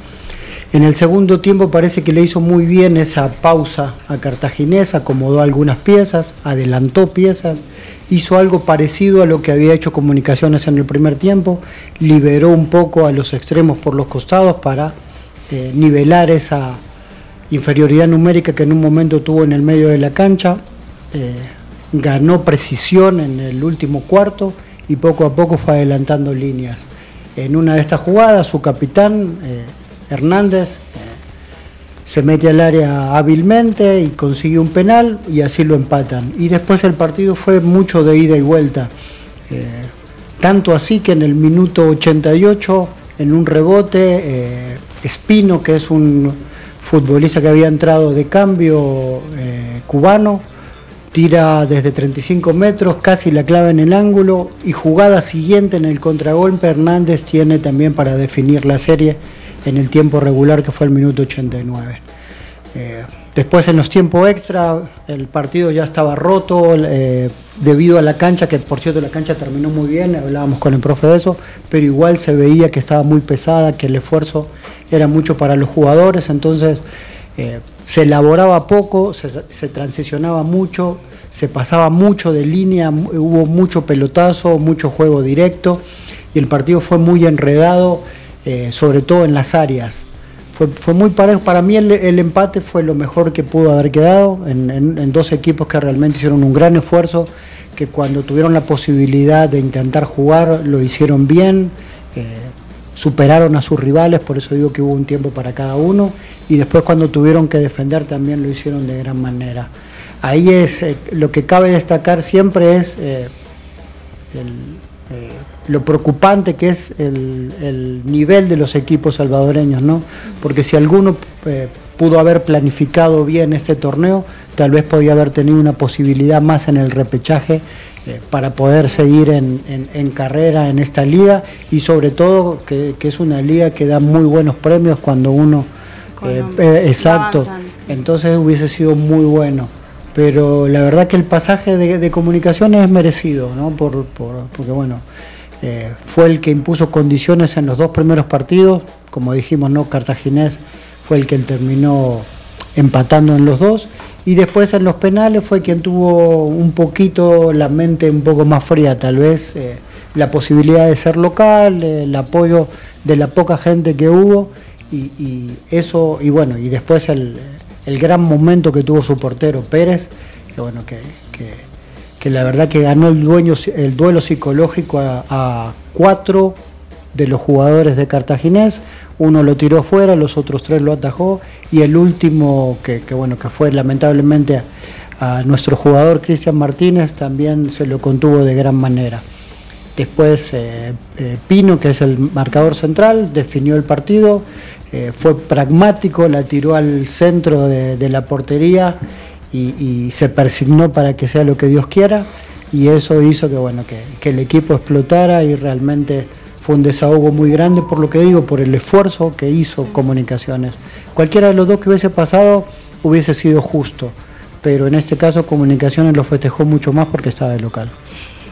[SPEAKER 8] En el segundo tiempo parece que le hizo muy bien esa pausa a Cartaginés, acomodó algunas piezas, adelantó piezas, hizo algo parecido a lo que había hecho Comunicaciones en el primer tiempo, liberó un poco a los extremos por los costados para eh, nivelar esa inferioridad numérica que en un momento tuvo en el medio de la cancha, eh, ganó precisión en el último cuarto y poco a poco fue adelantando líneas. En una de estas jugadas, su capitán, eh, Hernández, eh, se mete al área hábilmente y consigue un penal y así lo empatan. Y después el partido fue mucho de ida y vuelta. Eh, tanto así que en el minuto 88, en un rebote, Espino, que es un futbolista que había entrado de cambio cubano, tira desde 35 metros, casi la clave en el ángulo y jugada siguiente en el contragolpe Hernández tiene también para definir la serie en el tiempo regular que fue el minuto 89. Eh, después en los tiempos extra el partido ya estaba roto eh, debido a la cancha, que por cierto la cancha terminó muy bien, hablábamos con el profe de eso, pero igual se veía que estaba muy pesada, que el esfuerzo era mucho para los jugadores, entonces... Eh, se elaboraba poco, se, transicionaba mucho, se pasaba mucho de línea, hubo mucho pelotazo, mucho juego directo y el partido fue muy enredado, eh, sobre todo en las áreas. Fue, muy parejo, para mí el, empate fue lo mejor que pudo haber quedado en, dos equipos que realmente hicieron un gran esfuerzo, que cuando tuvieron la posibilidad de intentar jugar lo hicieron bien. Eh, superaron a sus rivales, por eso digo que hubo un tiempo para cada uno, y después cuando tuvieron que defender también lo hicieron de gran manera. Ahí es eh, lo que cabe destacar siempre es eh, lo preocupante que es el, nivel de los equipos salvadoreños, ¿no? Porque si alguno pudo haber planificado bien este torneo, tal vez podía haber tenido una posibilidad más en el repechaje eh, para poder seguir en, carrera en esta liga y sobre todo que, es una liga que da muy buenos premios cuando uno... Eh, eh, exacto, entonces hubiese sido muy bueno. Pero la verdad que el pasaje de, comunicaciones es merecido, ¿no? Por, porque bueno, fue el que impuso condiciones en los dos primeros partidos, como dijimos, ¿no? Cartaginés fue el que terminó empatando en los dos. Y después en los penales fue quien tuvo un poquito la mente un poco más fría, tal vez eh, la posibilidad de ser local, el apoyo de la poca gente que hubo. Y, eso, y bueno, y después el, gran momento que tuvo su portero Pérez, que bueno, que, la verdad que ganó el, el duelo psicológico a, a cuatro de los jugadores de Cartaginés, uno lo tiró fuera, los otros tres lo atajó. Y el último que, bueno que fue lamentablemente a, nuestro jugador Cristian Martínez también se lo contuvo de gran manera. Después eh, eh, Pino, que es el marcador central, definió el partido, eh, fue pragmático, la tiró al centro de, la portería y, se persignó para que sea lo que Dios quiera y eso hizo que, bueno, que el equipo explotara y realmente fue un desahogo muy grande, por lo que digo, por el esfuerzo que hizo Comunicaciones. Cualquiera de los dos que hubiese pasado hubiese sido justo, pero en este caso Comunicaciones lo festejó mucho más porque estaba de local.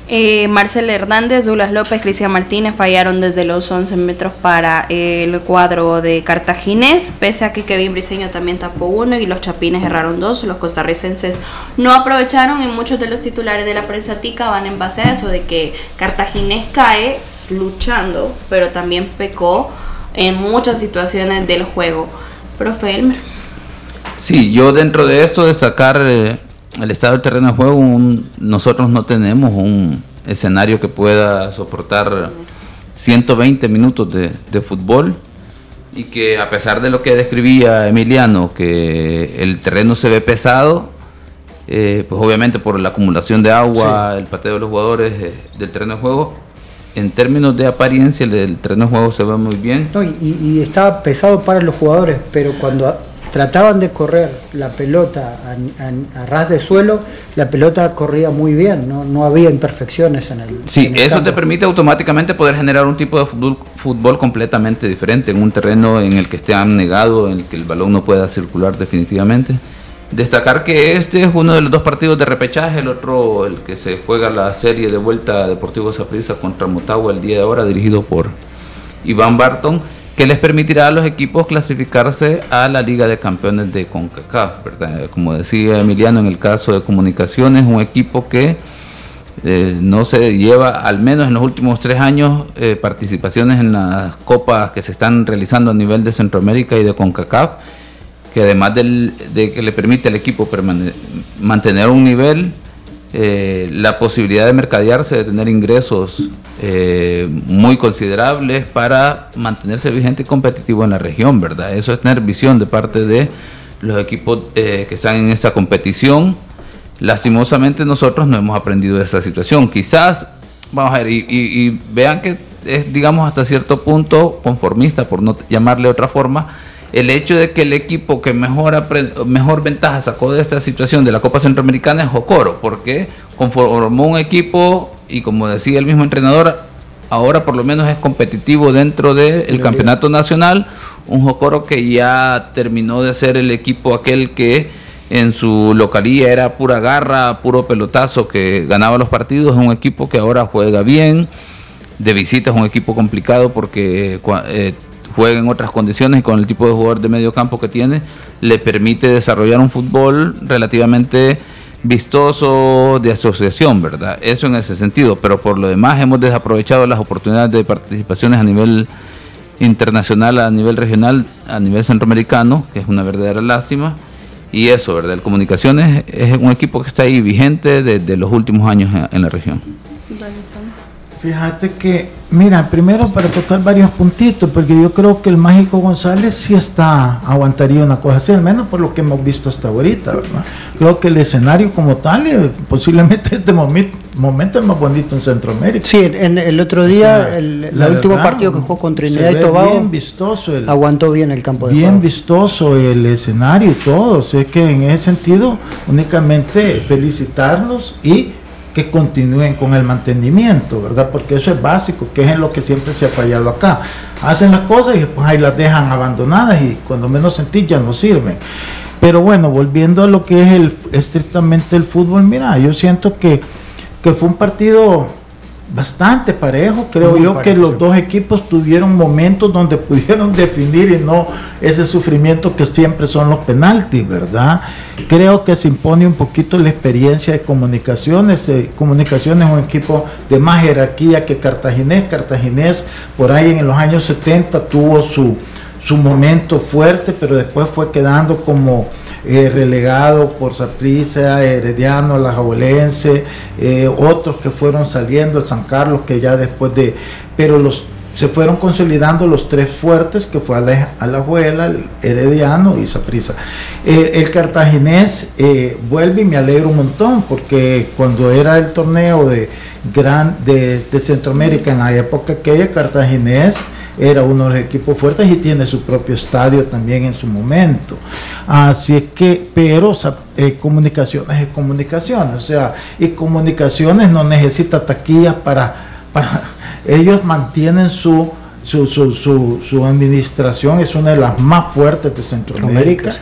[SPEAKER 6] Eh, Hernández, Douglas López, Cristian Martínez fallaron desde los 11 metros para el cuadro de Cartaginés, pese a que Kevin Briseño también tapó uno y los Chapines erraron dos. Los costarricenses no aprovecharon y muchos de los titulares de la prensa tica van en base a eso, de que Cartaginés cae luchando, pero también pecó en muchas situaciones del juego. Profe Elmer.
[SPEAKER 9] Sí, yo dentro de esto de sacar eh, el estado del terreno de juego, nosotros no tenemos un escenario que pueda soportar 120 minutos de, fútbol y que a pesar de lo que describía Emiliano, que el terreno se ve pesado, eh, pues obviamente por la acumulación de agua, el pateo de los jugadores eh, del terreno de juego, en términos de apariencia el terreno de juego se ve muy bien.
[SPEAKER 8] y, estaba pesado para los jugadores, pero cuando trataban de correr la pelota a, ras de suelo, la pelota corría muy bien, no, había imperfecciones en el.
[SPEAKER 9] Sí, eso te permite automáticamente poder generar un tipo de fútbol, fútbol completamente diferente, en un terreno en el que esté negado, en el que el balón no pueda circular definitivamente. Destacar que este es uno de los dos partidos de repechaje, el otro, el que se juega la serie de vuelta Deportivo Saprissa contra Motagua el día de ahora, dirigido por Iván Barton. Que les permitirá a los equipos clasificarse a la Liga de Campeones de CONCACAF. Como decía Emiliano, en el caso de Comunicaciones, un equipo que eh, no se lleva, al menos en los últimos tres años, eh, participaciones en las copas que se están realizando a nivel de Centroamérica y de CONCACAF, que además de que le permite al equipo mantener un nivel, eh, la posibilidad de mercadearse, de tener ingresos muy considerables para mantenerse vigente y competitivo en la región, ¿verdad? Eso es tener visión de parte de los equipos que están en esa competición Lastimosamente nosotros no hemos aprendido de esa situación. Quizás, vamos a ver, y, vean que es, digamos, hasta cierto punto conformista, por no llamarle otra forma, el hecho de que el equipo que mejor, mejor ventaja sacó de esta situación de la Copa Centroamericana es Jocoro, porque conformó un equipo y como decía el mismo entrenador, ahora por lo menos es competitivo dentro del campeonato nacional, un Jocoro que ya terminó de ser el equipo aquel que en su localía era pura garra, puro pelotazo que ganaba los partidos. Es un equipo que ahora juega bien. De visita es un equipo complicado porque eh, juega en otras condiciones y con el tipo de jugador de medio campo que tiene le permite desarrollar un fútbol relativamente vistoso de asociación, ¿verdad? Eso en ese sentido, pero por lo demás hemos desaprovechado las oportunidades de participaciones a nivel internacional, a nivel regional, a nivel centroamericano, que es una verdadera lástima y eso, ¿verdad? El Comunicaciones es un equipo que está ahí vigente desde los últimos años en, la región.
[SPEAKER 7] Fíjate que, mira, primero para tocar varios puntitos, porque yo creo que el Mágico González sí está, aguantaría una cosa así, al menos por lo que hemos visto hasta ahorita, ¿verdad? Creo que el escenario como tal, eh, posiblemente este momento, momento es más bonito en Centroamérica.
[SPEAKER 8] Sí, en el otro día, el, último partido que jugó contra Trinidad y Tobago,
[SPEAKER 7] bien vistoso el,
[SPEAKER 8] aguantó bien el campo de
[SPEAKER 7] Bien vistoso el escenario y todo, o sea que en ese sentido únicamente felicitarlos y que continúen con el mantenimiento, ¿verdad? Porque eso es básico, que es en lo que siempre se ha fallado acá. Hacen las cosas y después ahí las dejan abandonadas y cuando menos sentís ya no sirven. Pero bueno, volviendo a lo que es el, estrictamente el fútbol, mira, yo siento que, que fue un partido bastante parejo. Creo yo que los dos equipos tuvieron momentos donde pudieron definir y no ese sufrimiento que siempre son los penaltis, ¿verdad? Creo que se impone un poquito la experiencia de comunicaciones. Eh, comunicaciones es un equipo de más jerarquía que Cartaginés. Cartaginés por ahí en los años 70 tuvo su, su momento fuerte, pero después fue quedando como eh, relegado por Saprissa, Herediano, La Jabolense, eh, otros que fueron saliendo, el San Carlos, que ya después de, pero los se fueron consolidando los tres fuertes que fue Alajuela, el Herediano y Saprissa. Eh, el cartaginés vuelve y me alegro un montón porque cuando era el torneo de, gran, de, de Centroamérica en la época aquella, cartaginés era uno de los equipos fuertes y tiene su propio estadio también en su momento. Así es que, pero eh, comunicaciones es comunicaciones, o sea, y comunicaciones no necesita taquillas para, para ellos mantienen su su, su, su, su, administración es una de las más fuertes de Centroamérica.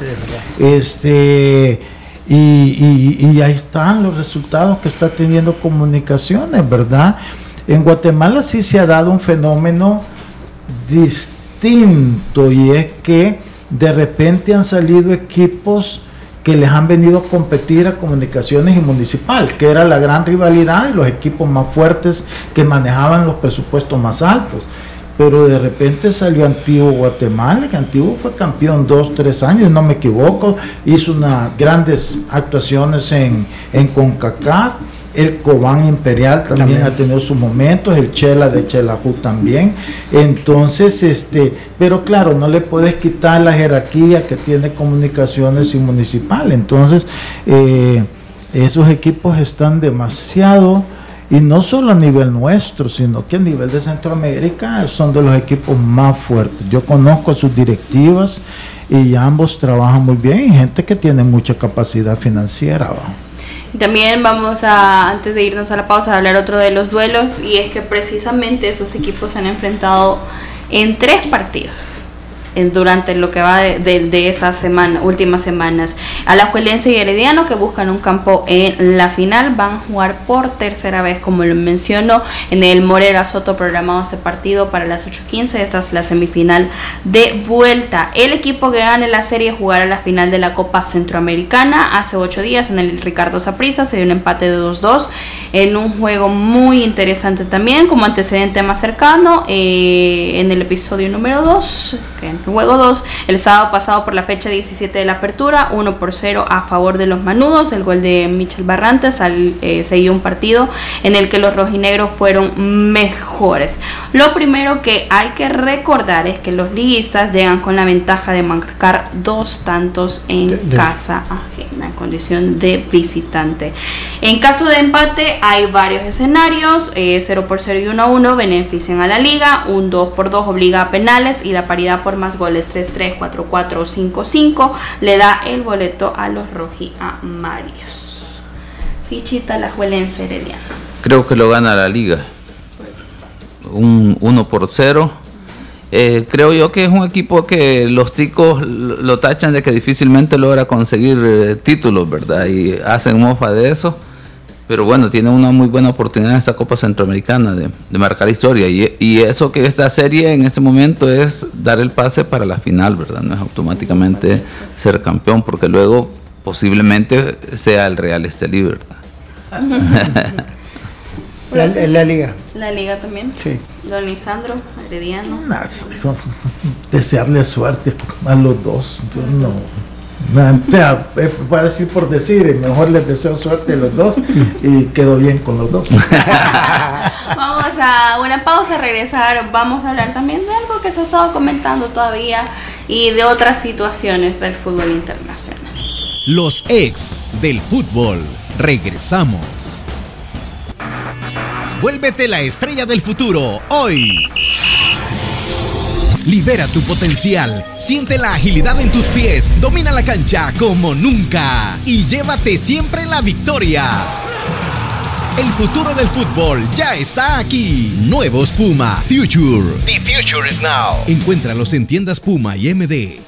[SPEAKER 7] este y, y, y, ahí están los resultados que está teniendo comunicaciones, ¿verdad? En Guatemala sí se ha dado un fenómeno distinto y es que de repente han salido equipos que les han venido a competir a comunicaciones y municipal, que era la gran rivalidad y los equipos más fuertes que manejaban los presupuestos más altos. Pero de repente salió Antiguo Guatemala, que Antiguo fue campeón dos, tres años, no me equivoco, hizo unas grandes actuaciones en, en CONCACAF el Cobán Imperial también, ha tenido sus momentos, el Chela de Chelajú también. Entonces, este, pero claro, no le puedes quitar la jerarquía que tiene comunicaciones y municipal. Entonces, eh, esos equipos están demasiado, y no solo a nivel nuestro, sino que a nivel de Centroamérica son de los equipos más fuertes. Yo conozco a sus directivas y ambos trabajan muy bien y gente que tiene mucha capacidad financiera.
[SPEAKER 6] También vamos a, antes de irnos a la pausa, a hablar otro de los duelos y es que precisamente esos equipos se han enfrentado en tres partidos. Durante lo que va de, estas semana, últimas semanas. Alajuelense y Herediano que buscan un campo en la final van a jugar por tercera vez, como lo menciono, en el Morera Soto programado este partido para las 8.15. Esta es la semifinal de vuelta. El equipo que gane la serie jugará la final de la Copa Centroamericana. Hace ocho días en el Ricardo Saprissa se dio un empate de 2-2 en un juego muy interesante también, como antecedente más cercano, eh, en el episodio número 2, en el juego 2, el sábado pasado por la fecha 17 de la apertura, 1 por 0 a favor de los manudos, el gol de Michel Barrantes al, eh, seguir un partido en el que los rojinegros fueron mejores. Lo primero que hay que recordar es que los liguistas llegan con la ventaja de marcar dos tantos en casa ajena, en condición de visitante. En caso de empate, hay varios escenarios, 0 eh, por 0 y 1 a 1 benefician a la liga, un 2 por 2 obliga a penales y la paridad por más goles 3-3, 4-4 o 5-5 le da el boleto a los roji Marios. Fichita la en Herediana.
[SPEAKER 9] Creo que lo gana la liga. Un 1 por 0. Eh, creo yo que es un equipo que los ticos lo tachan de que difícilmente logra conseguir eh, títulos, ¿verdad? Y hacen mofa de eso pero bueno, tiene una muy buena oportunidad en esta Copa Centroamericana de, marcar historia. Y, eso que esta serie en este momento es dar el pase para la final, ¿verdad? No es automáticamente ser campeón, porque luego posiblemente sea el Real Estelí, ¿verdad?
[SPEAKER 8] la, la, liga.
[SPEAKER 6] La liga también.
[SPEAKER 8] Sí.
[SPEAKER 6] Don Lisandro, Herediano.
[SPEAKER 7] desearle suerte a los dos. Yo no o sea, voy a decir por decir, mejor les deseo suerte a los dos y quedo bien con los dos.
[SPEAKER 6] vamos a una pausa, regresar, vamos a hablar también de algo que se ha estado comentando todavía y de otras situaciones del fútbol internacional.
[SPEAKER 2] Los ex del fútbol, regresamos. Vuélvete la estrella del futuro hoy. Libera tu potencial, siente la agilidad en tus pies, domina la cancha como nunca y llévate siempre la victoria. El futuro del fútbol ya está aquí. Nuevos Puma Future.
[SPEAKER 10] The future is now.
[SPEAKER 2] Encuéntralos en tiendas Puma y MD.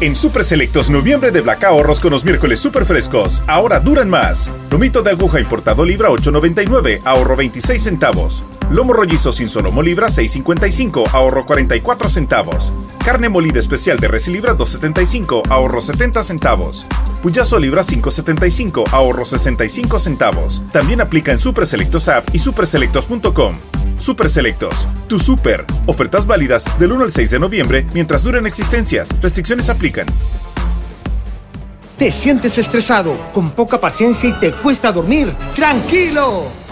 [SPEAKER 1] En Super Selectos noviembre de Black ahorros con los miércoles super frescos. Ahora duran más. Lomito de aguja importado libra 8.99, ahorro 26 centavos. Lomo rollizo sin solomo libra 6.55, ahorro 44 centavos. Carne molida especial de res libra 2.75, ahorro 70 centavos. Puyazo libra 5.75, ahorro 65 centavos. También aplica en Super Selectos App y superselectos.com. Super Selectos, tu super. Ofertas válidas del 1 al 6 de noviembre mientras duren existencias. Restricciones aplican.
[SPEAKER 3] ¿Te sientes estresado, con poca paciencia y te cuesta dormir? ¡Tranquilo!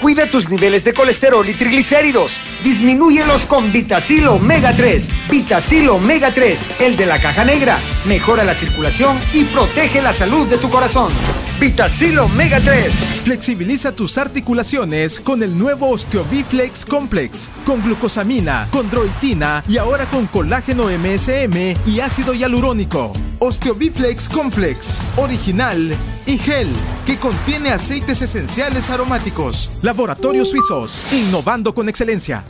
[SPEAKER 3] Cuida tus niveles de colesterol y triglicéridos. Disminúyelos con Vitacil Omega 3. Vitacil Omega 3, el de la caja negra. Mejora la circulación y protege la salud de tu corazón. Vitacil Omega 3.
[SPEAKER 4] Flexibiliza tus articulaciones con el nuevo Osteobiflex Complex. Con glucosamina, con droitina y ahora con colágeno MSM y ácido hialurónico. Osteobiflex Complex. Original y gel que contiene aceites esenciales aromáticos. Laboratorios Suizos, innovando con excelencia.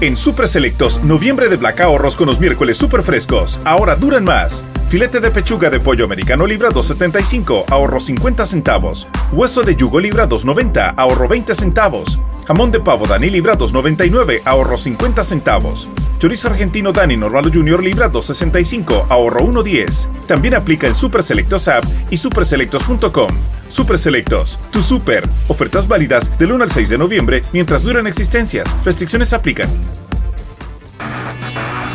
[SPEAKER 1] En Super Selectos, noviembre de Black ahorros con los miércoles super frescos. Ahora duran más. Filete de pechuga de pollo americano libra 2.75, ahorro 50 centavos. Hueso de yugo libra 2.90, ahorro 20 centavos. Jamón de pavo Dani libra 2.99, ahorro 50 centavos. Chorizo argentino Dani Normal Junior libra 2.65, ahorro 1.10. También aplica en Super Selectos App y superselectos.com. Super Selectos, tu super. Ofertas válidas del 1 al 6 de noviembre mientras duran existencias. Restricciones aplican.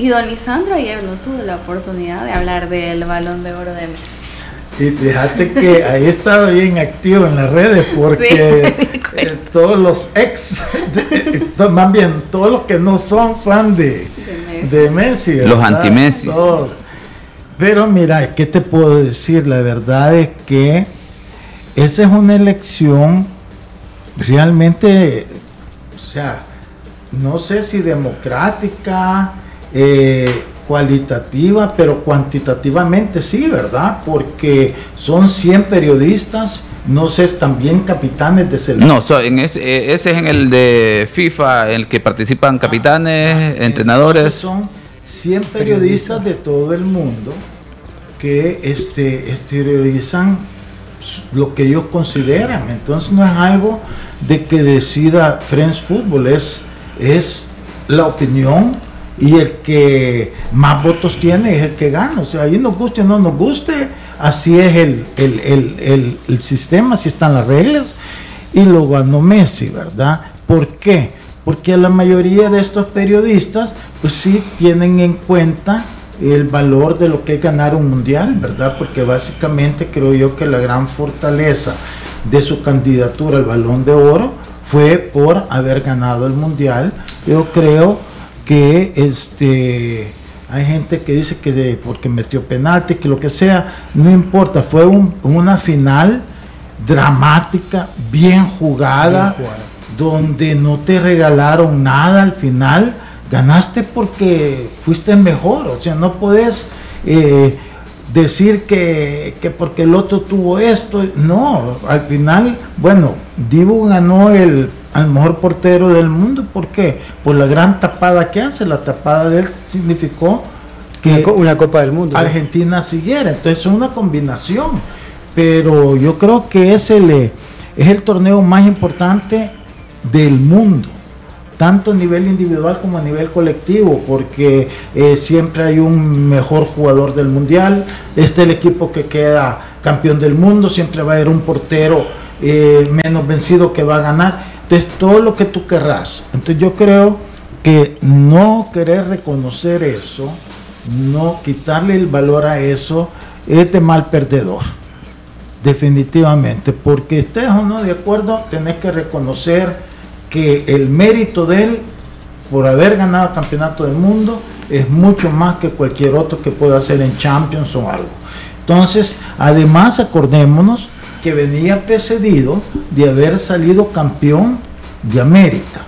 [SPEAKER 6] Y don Lisandro ayer no tuvo la oportunidad de hablar del balón de oro de Messi.
[SPEAKER 7] Y fíjate que ahí estaba bien activo en las redes porque
[SPEAKER 6] Sí,
[SPEAKER 7] eh, todos los ex, de- eh, más bien todos los que no son fan de, de Messi,
[SPEAKER 9] Los.
[SPEAKER 7] Todos. Pero mira, ¿qué te puedo decir? La verdad es que esa es una elección realmente, o sea, no sé si democrática, eh, cualitativa, pero cuantitativamente sí, ¿verdad? Porque son 100 periodistas, no sé, también capitanes de selección.
[SPEAKER 9] No, so- en ese, eh, ese es en el de FIFA, en el que participan capitanes,
[SPEAKER 7] Entonces
[SPEAKER 9] entrenadores.
[SPEAKER 7] son 100 periodistas de todo el mundo que este, exteriorizan lo que ellos consideran. Entonces no es algo de que decida Friends Football, es, es la opinión y el que más votos tiene es el que gana. O sea, ahí nos guste o no nos guste, así es el, el, el, el, sistema, así están las reglas. Y lo ganó Messi, ¿verdad? ¿Por qué? Porque la mayoría de estos periodistas, pues sí tienen en cuenta el valor de lo que es ganar un mundial, ¿verdad? Porque básicamente creo yo que la gran fortaleza de su candidatura al balón de oro fue por haber ganado el mundial. Yo creo que este hay gente que dice que de- porque metió penalti, que lo que sea, no importa, fue un- una final dramática, bien jugada, donde no te regalaron nada al final, ganaste porque fuiste mejor, o sea, no puedes eh, decir que, que porque el otro tuvo esto, no, al final, bueno, Dibu ganó el al mejor portero del mundo, ¿por qué? Por la gran tapada que hace, la tapada de él significó que
[SPEAKER 8] Una, co- una Copa del Mundo. ¿no?
[SPEAKER 7] Argentina siguiera. Entonces es una combinación. Pero yo creo que es el, eh, es el torneo más importante del mundo, tanto a nivel individual como a nivel colectivo, porque eh, siempre hay un mejor jugador del mundial, este es el equipo que queda campeón del mundo, siempre va a haber un portero eh, menos vencido que va a ganar. Entonces todo lo que tú querrás. Entonces yo creo que no querer reconocer eso, no quitarle el valor a eso, es de mal perdedor. Definitivamente, porque estés o no de acuerdo, tenés que reconocer que el mérito de él por haber ganado el campeonato del mundo es mucho más que cualquier otro que pueda hacer en Champions o algo. Entonces, además acordémonos que venía precedido de haber salido campeón de América,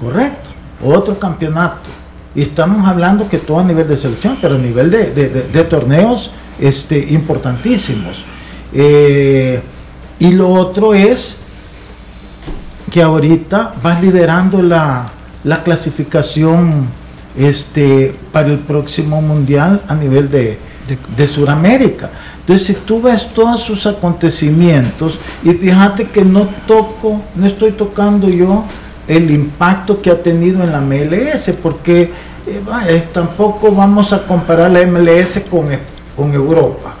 [SPEAKER 7] correcto, otro campeonato. Y estamos hablando que todo a nivel de selección, pero a nivel de, de- de- de torneos este, importantísimos. Eh, y lo otro es que ahorita vas liderando la, la clasificación este, para el próximo mundial a nivel de, de, de Sudamérica. Entonces, si tú ves todos sus acontecimientos, y fíjate que no toco, no estoy tocando yo el impacto que ha tenido en la MLS, porque eh, tampoco vamos a comparar la MLS con, con Europa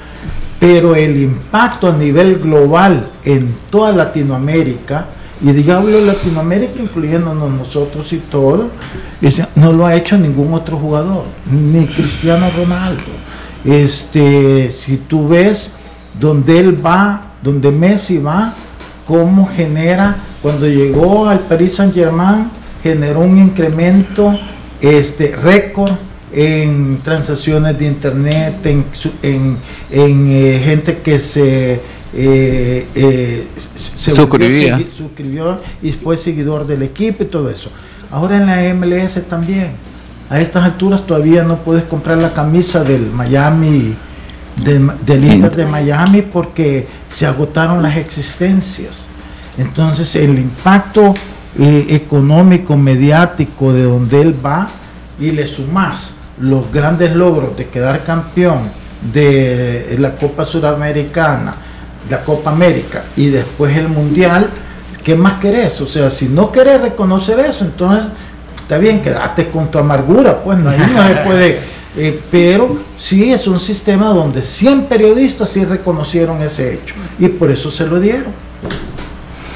[SPEAKER 7] pero el impacto a nivel global en toda Latinoamérica, y digámoslo Latinoamérica, incluyéndonos nosotros y todo, no lo ha hecho ningún otro jugador, ni Cristiano Ronaldo. Este, si tú ves donde él va, donde Messi va, cómo genera, cuando llegó al Paris Saint Germain, generó un incremento este récord en transacciones de internet, en, su- en, en, eh, gente que se, eh, eh, se volvió
[SPEAKER 9] Suscribía.
[SPEAKER 7] suscribió y fue seguidor del equipo y todo eso. Ahora en la MLS también. A estas alturas todavía no puedes comprar la camisa del Miami, del, del Inter de Miami porque se agotaron las existencias. Entonces el impacto eh, económico, mediático de donde él va y le sumas los grandes logros de quedar campeón de la Copa Suramericana, la Copa América y después el Mundial, ¿qué más querés? O sea, si no querés reconocer eso, entonces está bien, quédate con tu amargura, pues no, ahí no se puede, eh, pero sí es un sistema donde 100 periodistas sí reconocieron ese hecho y por eso se lo dieron.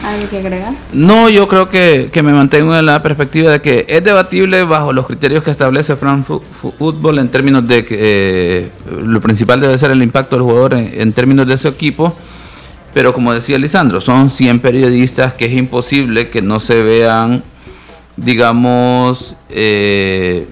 [SPEAKER 6] ¿Algo que agregar?
[SPEAKER 9] No, yo creo que, que me mantengo en la perspectiva de que es debatible bajo los criterios que establece Fran Fu- Fu- Fútbol en términos de que eh, lo principal debe ser el impacto del jugador en, en términos de su equipo. Pero como decía Lisandro, son 100 periodistas que es imposible que no se vean, digamos, eh,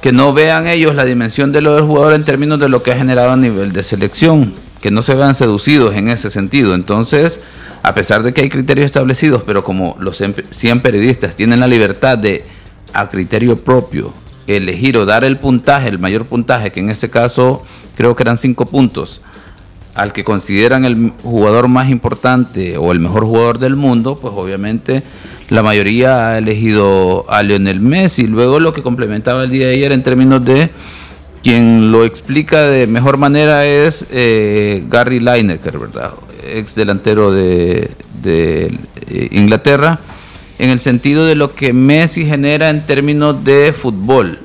[SPEAKER 9] que no vean ellos la dimensión de lo del jugador en términos de lo que ha generado a nivel de selección, que no se vean seducidos en ese sentido. Entonces, a pesar de que hay criterios establecidos, pero como los 100 periodistas tienen la libertad de, a criterio propio, elegir o dar el puntaje, el mayor puntaje, que en este caso creo que eran 5 puntos, al que consideran el jugador más importante o el mejor jugador del mundo, pues obviamente la mayoría ha elegido a Lionel Messi. Luego lo que complementaba el día de ayer en términos de quien lo explica de mejor manera es eh, Gary Lineker, ¿verdad? Ex delantero de, eh, Inglaterra, en el sentido de lo que Messi genera en términos de fútbol.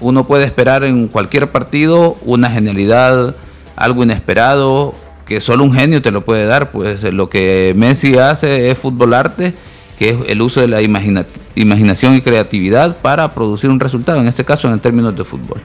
[SPEAKER 9] Uno puede esperar en cualquier partido una genialidad, algo inesperado, que solo un genio te lo puede dar. Pues lo que Messi hace es fútbol arte, que es el uso de la imagina- imaginación y creatividad para producir un resultado, en este caso en términos de fútbol.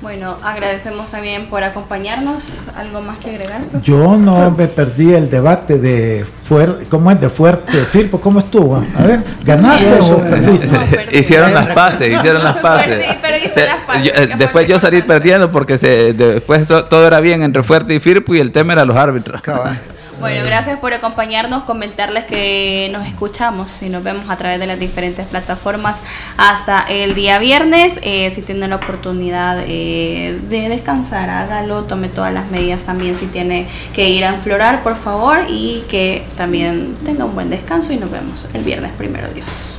[SPEAKER 6] Bueno, agradecemos también por acompañarnos. ¿Algo más que agregar?
[SPEAKER 7] Yo no me perdí el debate de fuerte, ¿cómo es de fuerte? Firpo, ¿cómo estuvo? A ver, ¿ganaste o perdiste?
[SPEAKER 9] hicieron las pases, hicieron las pases.
[SPEAKER 6] Perdí, pero hice
[SPEAKER 9] Se-
[SPEAKER 6] las pases,
[SPEAKER 9] yo- después yo salí perdiendo porque se, después to- todo era bien entre Fuerte y Firpo y el tema era los árbitros.
[SPEAKER 6] Bueno, gracias por acompañarnos, comentarles que nos escuchamos y nos vemos a través de las diferentes plataformas hasta el día viernes. Eh, si tiene la oportunidad eh, de descansar, hágalo, tome todas las medidas también si tiene que ir a enflorar, por favor, y que también tenga un buen descanso y nos vemos el viernes primero, Dios.